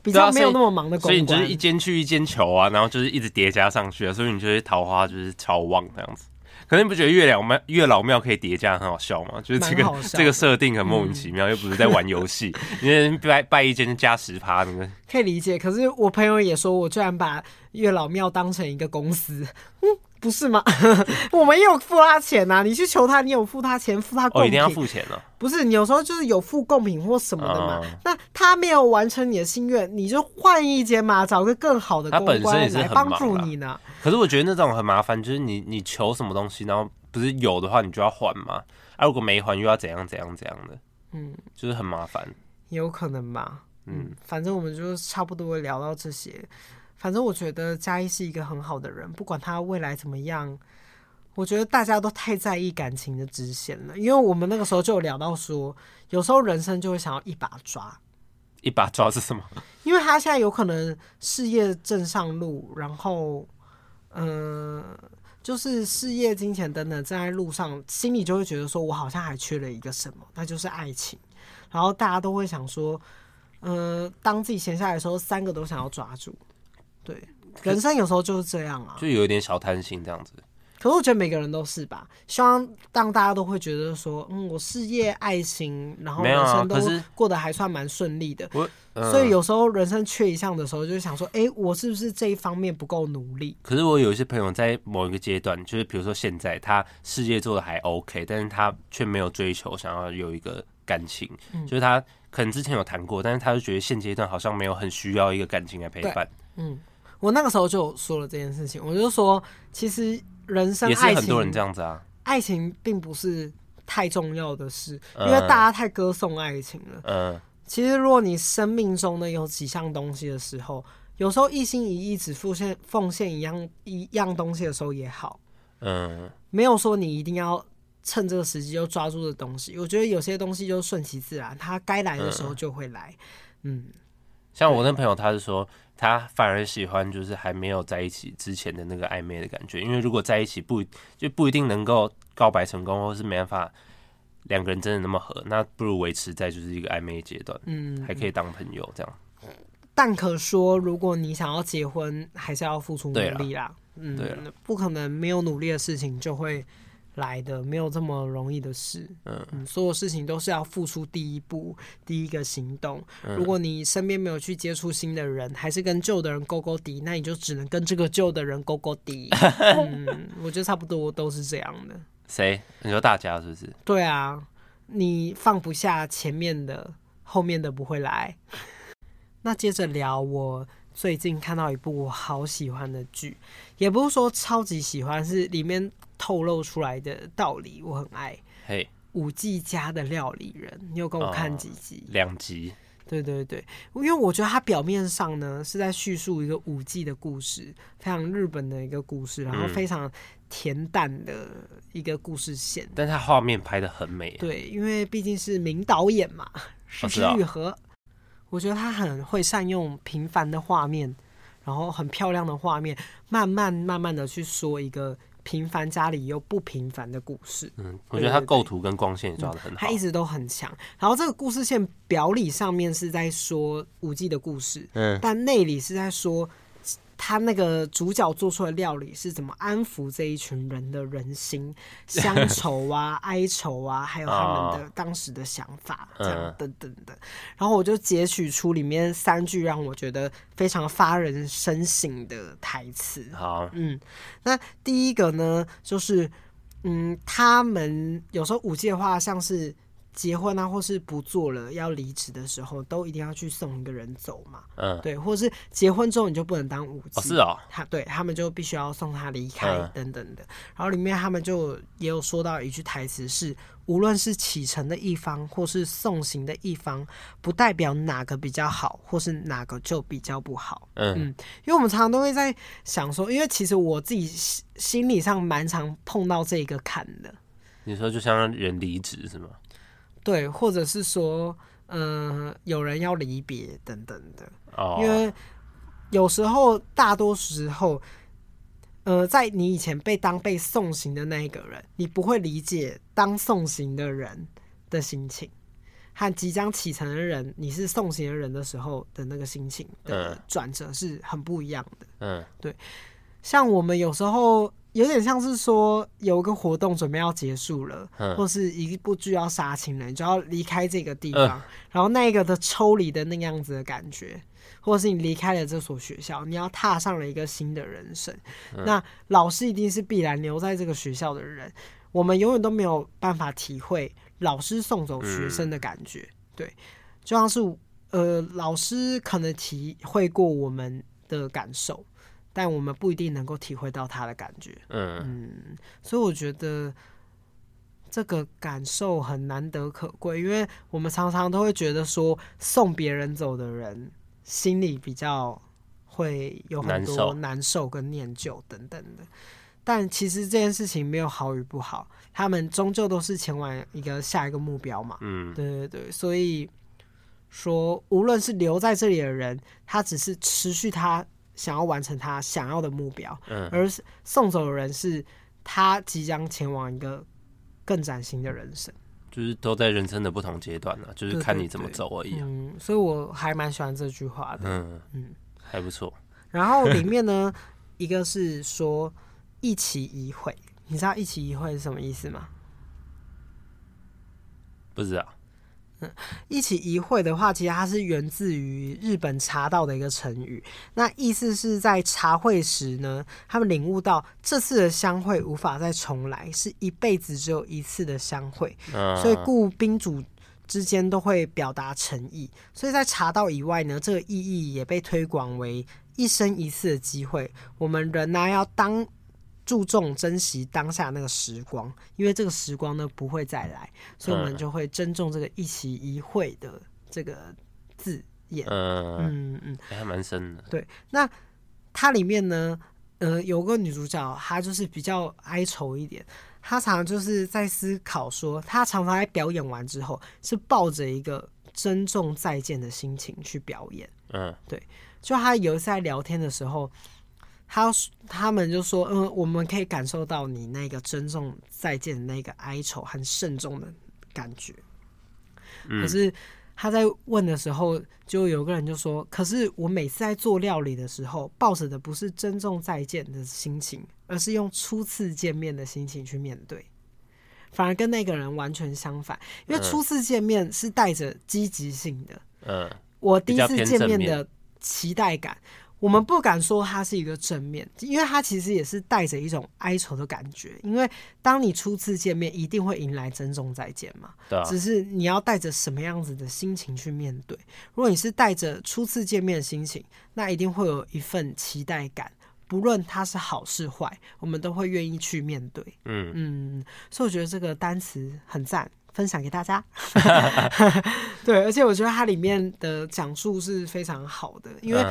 比较没有那么忙的公关。所以你就是一间去一间求啊，然后就是一直叠加上去啊，所以你觉得桃花就是超旺这样子。可是你不觉得月亮庙月老庙可以叠加很好笑吗？就是这个这个设定很莫名其妙，嗯、又不是在玩游戏，你拜拜一间加十趴，那个可以理解。可是我朋友也说我居然把月老庙当成一个公司，嗯，不是吗？我们也有付他钱呐、啊，你去求他，你有付他钱，付他贡品，哦，一定要付钱了。不是，你有时候就是有付贡品或什么的嘛。嗯、那他没有完成你的心愿，你就换一间嘛，找个更好的公关来帮助你呢。可是我觉得那种很麻烦，就是你你求什么东西，然后不是有的话，你就要还嘛。啊，如果没还，又要怎样怎样怎样的，嗯，就是很麻烦。有可能吧，嗯，反正我们就差不多聊到这些。反正我觉得嘉义是一个很好的人，不管他未来怎么样，我觉得大家都太在意感情的直线了。因为我们那个时候就有聊到说，有时候人生就会想要一把抓。一把抓是什么？因为他现在有可能事业正上路，然后，嗯、呃，就是事业、金钱等等正在路上，心里就会觉得说，我好像还缺了一个什么，那就是爱情。然后大家都会想说，嗯、呃，当自己闲下来的时候，三个都想要抓住。对，人生有时候就是这样啊，就有一点小贪心这样子。可是我觉得每个人都是吧，希望当大家都会觉得说，嗯，我事业、爱情，然后人生都过得还算蛮顺利的。呃、所以有时候人生缺一项的时候，就想说，哎、欸，我是不是这一方面不够努力？可是我有一些朋友在某一个阶段，就是比如说现在他事业做的还 OK，但是他却没有追求想要有一个感情，嗯、就是他可能之前有谈过，但是他就觉得现阶段好像没有很需要一个感情来陪伴。嗯。我那个时候就说了这件事情，我就说，其实人生爱情，也是很多人这样子啊。爱情并不是太重要的事，因为大家太歌颂爱情了。嗯，其实如果你生命中呢有几项东西的时候，有时候一心一意只奉献奉献一样一样东西的时候也好。嗯，没有说你一定要趁这个时机就抓住的东西。我觉得有些东西就顺其自然，它该来的时候就会来。嗯，像我那朋友，他是说。他反而喜欢就是还没有在一起之前的那个暧昧的感觉，因为如果在一起不就不一定能够告白成功，或是没办法两个人真的那么合，那不如维持在就是一个暧昧阶段，嗯，还可以当朋友这样。但可说，如果你想要结婚，还是要付出努力啦，嗯，不可能没有努力的事情就会。来的没有这么容易的事，嗯，嗯，所有事情都是要付出第一步，第一个行动。嗯，如果你身边没有去接触新的人，还是跟旧的人勾勾底，那你就只能跟这个旧的人勾勾底。嗯，我觉得差不多都是这样的。谁？你说大家是不是？对啊，你放不下前面的，后面的不会来。那接着聊，我最近看到一部我好喜欢的剧，也不是说超级喜欢，是里面。透露出来的道理我很爱。嘿，Hey, 舞伎家的料理人，你有跟我看几集？两、uh, 集。对对对，因为我觉得它表面上呢是在叙述一个五 G 的故事，非常日本的一个故事，然后非常恬淡的一个故事线。嗯、但它画面拍的很美。对，因为毕竟是名导演嘛，是枝裕和。哦、我觉得他很会善用平凡的画面，然后很漂亮的画面，慢慢慢慢的去说一个。平凡家里又不平凡的故事，嗯，我觉得他构图跟光线也抓的很好，他一直都很强。然后这个故事线表里上面是在说五 G 的故事，嗯，但内里是在说。他那个主角做出的料理是怎么安抚这一群人的人心、乡愁啊、哀愁啊，还有他们的当时的想法，这样等等的。然后我就截取出里面三句让我觉得非常发人深省的台词。好，嗯，那第一个呢，就是嗯，他们有时候舞伎的话，像是。结婚啊，或是不做了要离职的时候，都一定要去送一个人走嘛。嗯，对，或者是结婚之后你就不能当舞是哦。他对他们就必须要送他离开等等的。嗯，然后里面他们就也有说到一句台词是：无论是启程的一方或是送行的一方，不代表哪个比较好，或是哪个就比较不好。嗯，嗯，因为我们常常都会在想说，因为其实我自己心理上蛮常碰到这个坎的。你说就像人离职是吗？对，或者是说，嗯、呃，有人要离别等等的，oh. 因为有时候，大多时候，呃，在你以前被当被送行的那一个人，你不会理解当送行的人的心情，和即将启程的人，你是送行的人的时候的那个心情的转折是很不一样的。嗯，对，像我们有时候。有点像是说有一个活动准备要结束了，嗯、或是一部剧要杀青了，你就要离开这个地方，呃、然后那个的抽离的那个样子的感觉，或者是你离开了这所学校，你要踏上了一个新的人生。嗯、那老师一定是必然留在这个学校的人，我们永远都没有办法体会老师送走学生的感觉。嗯、对，就像是呃，老师可能体会过我们的感受。但我们不一定能够体会到他的感觉，嗯，嗯，所以我觉得这个感受很难得可贵，因为我们常常都会觉得说送别人走的人心里比较会有很多难受跟念旧等等的，但其实这件事情没有好与不好，他们终究都是前往一个下一个目标嘛，嗯，对对对，所以说无论是留在这里的人，他只是持续他。想要完成他想要的目标，嗯，而送走的人是他即将前往一个更崭新的人生，就是都在人生的不同阶段呢，就是看你怎么走而已。嗯，所以我还蛮喜欢这句话的，嗯嗯，还不错。然后里面呢，一个是说一期一会，你知道一期一会是什么意思吗？不知道。嗯，一起一会的话，其实它是源自于日本茶道的一个成语。那意思是在茶会时呢，他们领悟到这次的相会无法再重来，是一辈子只有一次的相会。所以故宾主之间都会表达诚意。所以在茶道以外呢，这个意义也被推广为一生一次的机会。我们人呢，要当。注重珍惜当下那个时光，因为这个时光呢不会再来，所以我们就会珍重这个一期一会的这个字眼。嗯嗯嗯，还蛮深的。对，那它里面呢，呃，有个女主角，她就是比较哀愁一点，她常常就是在思考说，她常常在表演完之后是抱着一个珍重再见的心情去表演。嗯，对，就她有一次在聊天的时候。他他们就说，嗯，我们可以感受到你那个珍重再见的那个哀愁和慎重的感觉。嗯、可是他在问的时候，就有个人就说，可是我每次在做料理的时候，抱着的不是珍重再见的心情，而是用初次见面的心情去面对，反而跟那个人完全相反。因为初次见面是带着积极性的，嗯，我第一次见面的期待感。我们不敢说它是一个正面，因为它其实也是带着一种哀愁的感觉。因为当你初次见面，一定会迎来珍重再见嘛。对啊。只是你要带着什么样子的心情去面对。如果你是带着初次见面的心情，那一定会有一份期待感。不论它是好是坏，我们都会愿意去面对。嗯嗯，所以我觉得这个单词很赞。分享给大家，对，而且我觉得它里面的讲述是非常好的，因为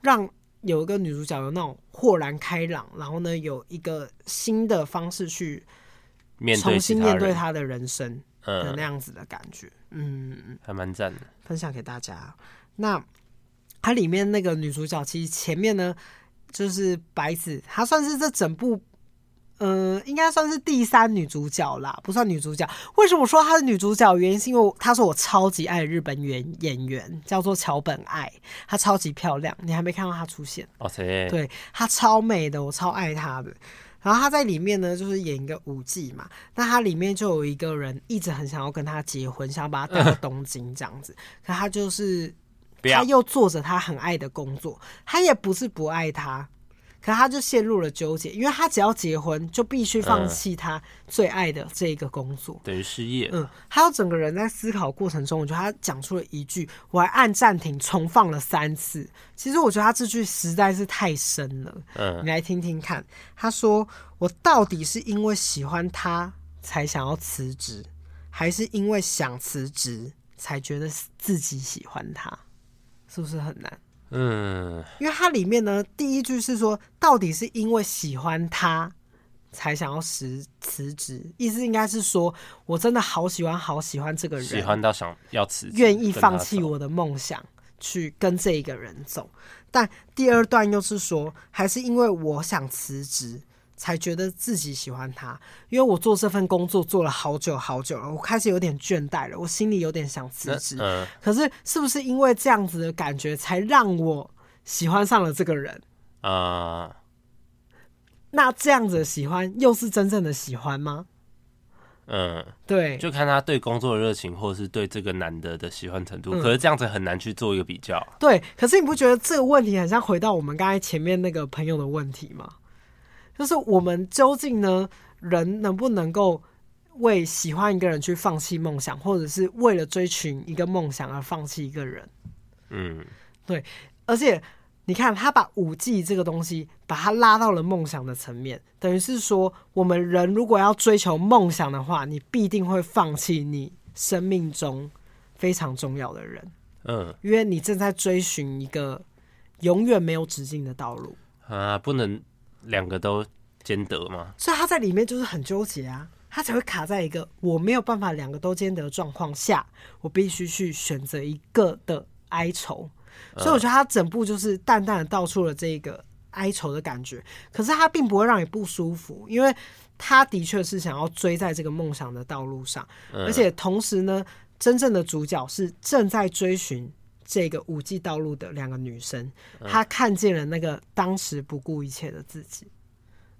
让有一个女主角有那种豁然开朗，然后呢，有一个新的方式去重新面对她的人生的那样子的感觉，嗯嗯，还蛮赞的，分享给大家。那它里面那个女主角，其实前面呢就是白子，她算是这整部。嗯、呃，应该算是第三女主角啦，不算女主角。为什么说她是女主角？原因是因为她是我超级爱的日本演演员，叫做桥本爱，她超级漂亮。你还没看到她出现？哦，谁？对，她超美的，我超爱她的。然后她在里面呢，就是演一个舞妓嘛。那她里面就有一个人一直很想要跟她结婚，想要把她带到 东京这样子。可她就是，她又做着她很爱的工作，她也不是不爱他。可他就陷入了纠结，因为他只要结婚，就必须放弃他最爱的这个工作，等于失业。嗯，还有整个人在思考过程中，我觉得他讲出了一句，我还按暂停重放了三次。其实我觉得他这句实在是太深了。嗯，你来听听看。他说：“我到底是因为喜欢他才想要辞职，还是因为想辞职才觉得自己喜欢他？是不是很难？”嗯，因为它里面呢，第一句是说，到底是因为喜欢他才想要辞辞职，意思应该是说我真的好喜欢好喜欢这个人，喜欢到想要辞职，愿意放弃我的梦想去跟这一个人走。但第二段又是说，还是因为我想辞职。才觉得自己喜欢他，因为我做这份工作做了好久好久了，我开始有点倦怠了，我心里有点想辞职。嗯，可是是不是因为这样子的感觉，才让我喜欢上了这个人？啊，那这样子的喜欢又是真正的喜欢吗？嗯，对，就看他对工作的热情，或者是对这个男的的喜欢程度。嗯、可是这样子很难去做一个比较。对，可是你不觉得这个问题很像回到我们刚才前面那个朋友的问题吗？就是我们究竟呢，人能不能够为喜欢一个人去放弃梦想，或者是为了追寻一个梦想而放弃一个人？嗯，对，而且。你看，他把五 G 这个东西，把它拉到了梦想的层面，等于是说，我们人如果要追求梦想的话，你必定会放弃你生命中非常重要的人，嗯，因为你正在追寻一个永远没有止境的道路啊，不能两个都兼得吗？所以他在里面就是很纠结啊，他才会卡在一个我没有办法两个都兼得的状况下，我必须去选择一个的哀愁。所以我觉得他整部就是淡淡的道出了这个哀愁的感觉，可是他并不会让你不舒服，因为他的确是想要追在这个梦想的道路上，而且同时呢，真正的主角是正在追寻这个五 G 道路的两个女生，她看见了那个当时不顾一切的自己，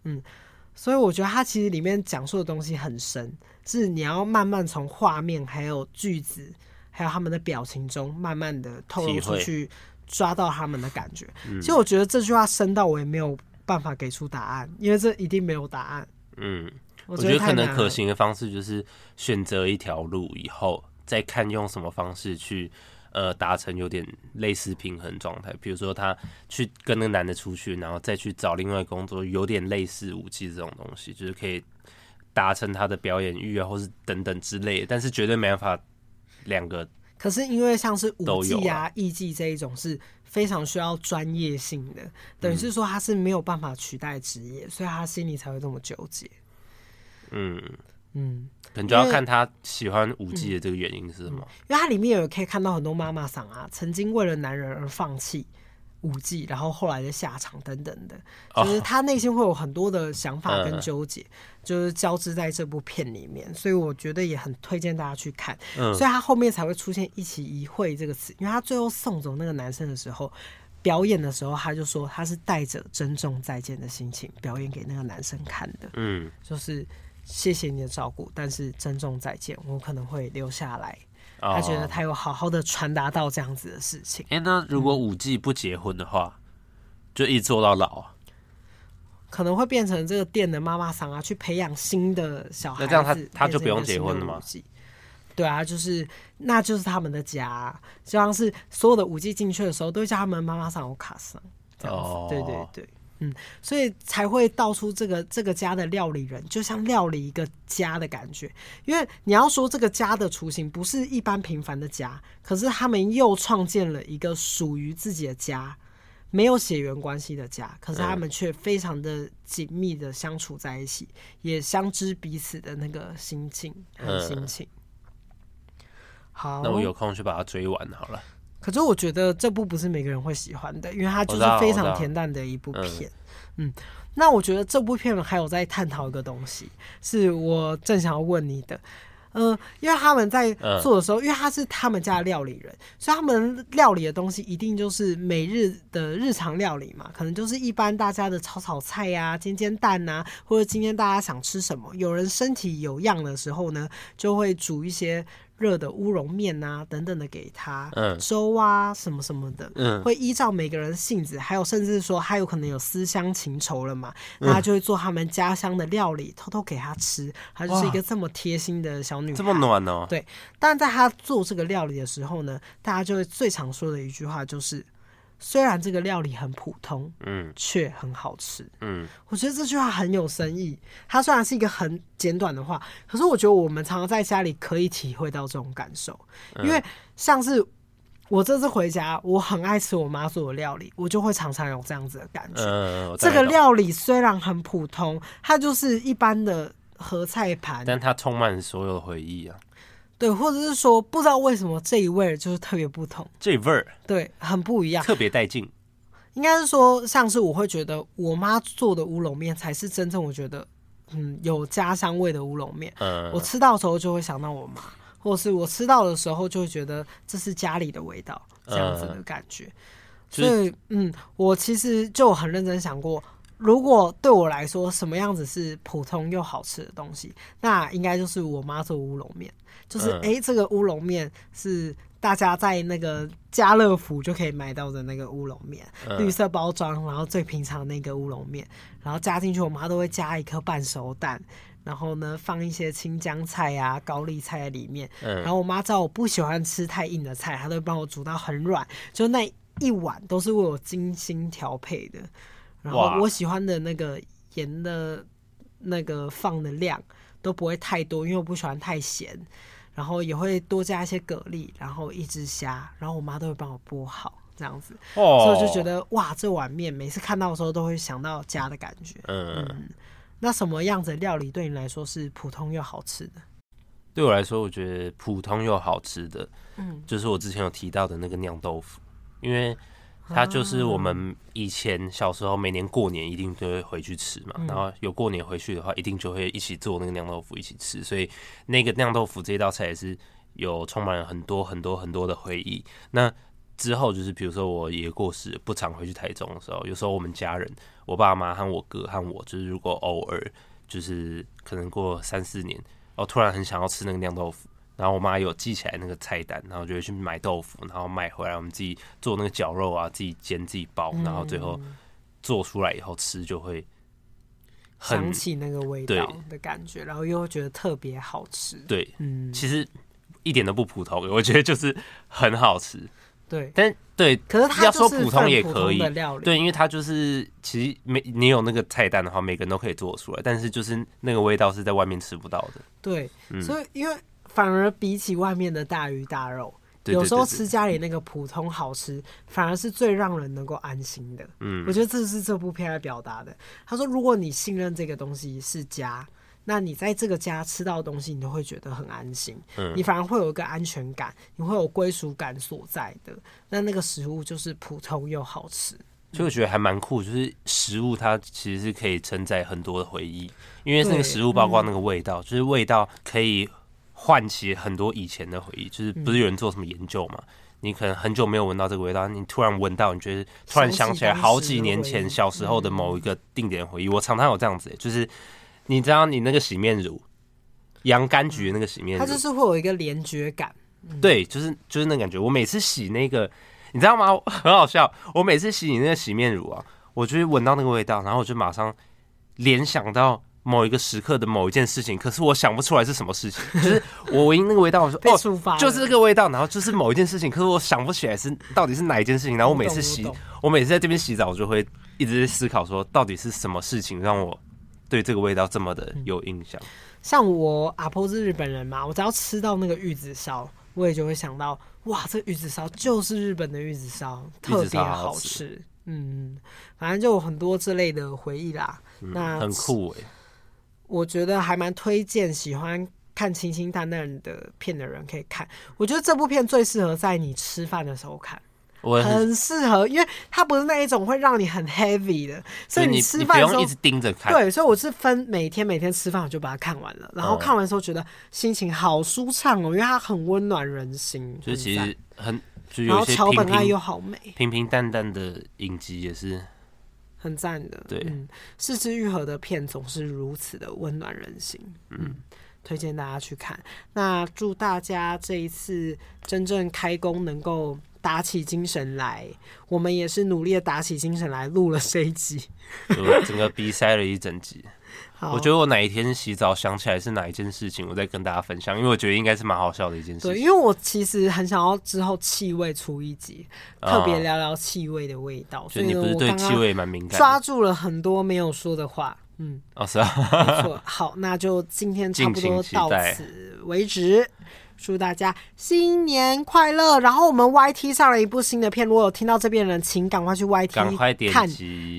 嗯，所以我觉得她其实里面讲述的东西很深，是你要慢慢从画面还有句子。还有他们的表情中，慢慢的透露出去，抓到他们的感觉。其实我觉得这句话深到我也没有办法给出答案，因为这一定没有答案。嗯，我觉得可能可行的方式就是选择一条路以后，再看用什么方式去呃达成有点类似平衡状态。比如说他去跟那个男的出去，然后再去找另外工作，有点类似武器这种东西，就是可以达成他的表演欲啊，或是等等之类的。但是绝对没办法。两个，可是因为像是舞技啊、艺技这一种是非常需要专业性的，等于是说他是没有办法取代职业，所以他心里才会这么纠结。嗯嗯，可能就要看他喜欢舞技的这个原因是什么？嗯嗯、因为他里面有可以看到很多妈妈桑啊，曾经为了男人而放弃。五 G，然后后来的下场等等的，就是他内心会有很多的想法跟纠结，就是交织在这部片里面，所以我觉得也很推荐大家去看。所以他后面才会出现“一起一会”这个词，因为他最后送走那个男生的时候，表演的时候他就说他是带着珍重再见的心情表演给那个男生看的。嗯，就是谢谢你的照顾，但是珍重再见，我可能会留下来。他觉得他有好好的传达到这样子的事情。哎、欸，那如果五 G 不结婚的话，嗯、就一直做到老啊？可能会变成这个店的妈妈桑啊，去培养新的小孩子。那这样他他就不用结婚了吗？对啊，就是那就是他们的家，就像是所有的五 G 进去的时候，都会叫他们妈妈桑有卡桑这样子。哦、对对对。嗯，所以才会道出这个这个家的料理人，就像料理一个家的感觉。因为你要说这个家的雏形不是一般平凡的家，可是他们又创建了一个属于自己的家，没有血缘关系的家，可是他们却非常的紧密的相处在一起，也相知彼此的那个心境和心情。好，那我有空去把它追完好了。可是我觉得这部不是每个人会喜欢的，因为它就是非常恬淡的一部片。嗯，那我觉得这部片还有在探讨一个东西，是我正想要问你的。嗯、呃，因为他们在做的时候，因为他是他们家的料理人，所以他们料理的东西一定就是每日的日常料理嘛，可能就是一般大家的炒炒菜呀、啊、煎煎蛋呐，或者今天大家想吃什么，有人身体有恙的时候呢，就会煮一些。热的乌龙面啊，等等的给他，嗯，粥啊，什么什么的，嗯，会依照每个人的性子，还有甚至说他有可能有思乡情仇了嘛，那他就会做他们家乡的料理，偷偷给他吃，他就是一个这么贴心的小女孩，这么暖哦。对，但在他做这个料理的时候呢，大家就会最常说的一句话就是。虽然这个料理很普通，嗯，却很好吃，嗯，我觉得这句话很有深意。它虽然是一个很简短的话，可是我觉得我们常常在家里可以体会到这种感受。因为像是我这次回家，我很爱吃我妈做的料理，我就会常常有这样子的感觉。这个料理虽然很普通，它就是一般的合菜盘，但它充满所有的回忆啊。对，或者是说不知道为什么这一味儿就是特别不同，这味儿对，很不一样，特别带劲。应该是说，像是我会觉得我妈做的乌龙面才是真正我觉得嗯有家乡味的乌龙面。嗯，我吃到的时候就会想到我妈，或者是我吃到的时候就会觉得这是家里的味道，这样子的感觉。嗯，所以嗯，我其实就很认真想过。如果对我来说，什么样子是普通又好吃的东西，那应该就是我妈做乌龙面。就是哎、嗯欸，这个乌龙面是大家在那个家乐福就可以买到的那个乌龙面，嗯、绿色包装，然后最平常那个乌龙面，然后加进去，我妈都会加一颗半熟蛋，然后呢放一些青江菜啊、高丽菜在里面。嗯、然后我妈知道我不喜欢吃太硬的菜，她都会帮我煮到很软，就那一碗都是为我精心调配的。然后我喜欢的那个盐的，那个放的量都不会太多，因为我不喜欢太咸。然后也会多加一些蛤蜊，然后一只虾，然后我妈都会帮我剥好这样子。哦，所以我就觉得哇，这碗面每次看到的时候都会想到家的感觉。嗯，嗯，那什么样子的料理对你来说是普通又好吃的？对我来说，我觉得普通又好吃的，嗯，就是我之前有提到的那个酿豆腐，因为。它就是我们以前小时候每年过年一定都会回去吃嘛，然后有过年回去的话，一定就会一起做那个酿豆腐一起吃，所以那个酿豆腐这道菜也是有充满了很多很多很多的回忆。那之后就是比如说我爷爷过世，不常回去台中的时候，有时候我们家人，我爸妈和我哥和我，就是如果偶尔就是可能过三四年，哦突然很想要吃那个酿豆腐。然后我妈有记起来那个菜单，然后就会去买豆腐，然后买回来我们自己做那个绞肉啊，自己煎自己包，然后最后做出来以后吃就会很想起那个味道的感觉，然后又觉得特别好吃。对，嗯，其实一点都不普通，我觉得就是很好吃。对，但对，可是它要说普通也可以，对，因为它就是其实每你有那个菜单的话，每个人都可以做出来，但是就是那个味道是在外面吃不到的。对，嗯，所以因为。反而比起外面的大鱼大肉，有时候吃家里那个普通好吃，反而是最让人能够安心的。嗯，我觉得这是这部片来表达的。他说，如果你信任这个东西是家，那你在这个家吃到的东西，你都会觉得很安心。嗯，你反而会有一个安全感，你会有归属感所在的。那那个食物就是普通又好吃，所以我觉得还蛮酷。就是食物它其实是可以承载很多的回忆，因为那个食物包括那个味道，就是味道可以。唤起很多以前的回忆，就是不是有人做什么研究嘛？嗯、你可能很久没有闻到这个味道，你突然闻到，你觉得突然想起来好几年前小时候的某一个定点回忆。我常常有这样子、欸，就是你知道，你那个洗面乳，洋甘菊的那个洗面乳，它就是会有一个连觉感。嗯、对，就是就是那感觉。我每次洗那个，你知道吗？很好笑。我每次洗你那个洗面乳啊，我就闻到那个味道，然后我就马上联想到。某一个时刻的某一件事情，可是我想不出来是什么事情。就是我闻那个味道，我说哦，就是这个味道，然后就是某一件事情，可是我想不起来是到底是哪一件事情。然后我每次洗，我，我每次在这边洗澡，我就会一直在思考说，到底是什么事情让我对这个味道这么的有印象。像我阿婆是日本人嘛，我只要吃到那个玉子烧，我也就会想到，哇，这个玉子烧就是日本的玉子烧，特别好吃。嗯，反正就有很多这类的回忆啦。嗯、那很酷哎、欸。我觉得还蛮推荐喜欢看清清淡淡的片的人可以看。我觉得这部片最适合在你吃饭的时候看，我很适合，因为它不是那一种会让你很 heavy 的，所以你吃饭的时候不用一直盯着看。对，所以我是分每天每天吃饭我就把它看完了，然后看完的时候觉得心情好舒畅哦，因为它很温暖人心。就其实很，就有些平平，然后桥本爱又好美，平平淡淡的影集也是。很赞的，对，嗯，是枝裕和的片总是如此的温暖人心，嗯，嗯，推荐大家去看。那祝大家这一次真正开工能够打起精神来，我们也是努力的打起精神来录了这一集，整个鼻塞了一整集。我觉得我哪一天洗澡想起来是哪一件事情，我再跟大家分享，因为我觉得应该是蛮好笑的一件事情。对，因为我其实很想要之后气味出一集，特别聊聊气味的味道。所以你不是对气味蛮敏感？抓住了很多没有说的话，嗯，哦是啊，没错。好，那就今天差不多到此为止。祝大家新年快乐！然后我们 YT 上了一部新的片，如果有听到这边的人，请赶快去 YT 赶快点看。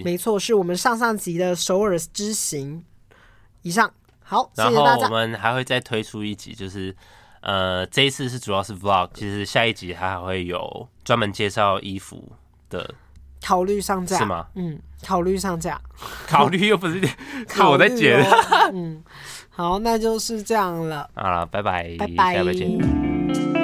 没错，是我们上上集的首尔之行。以上好。然后我们还会再推出一集，就是呃，这一次是主要是 vlog，其实下一集它还会有专门介绍衣服的，考虑上架是吗？嗯，考虑上架，考虑又不是，是我在剪。嗯，好，那就是这样了。好了，拜拜，拜拜，下回见。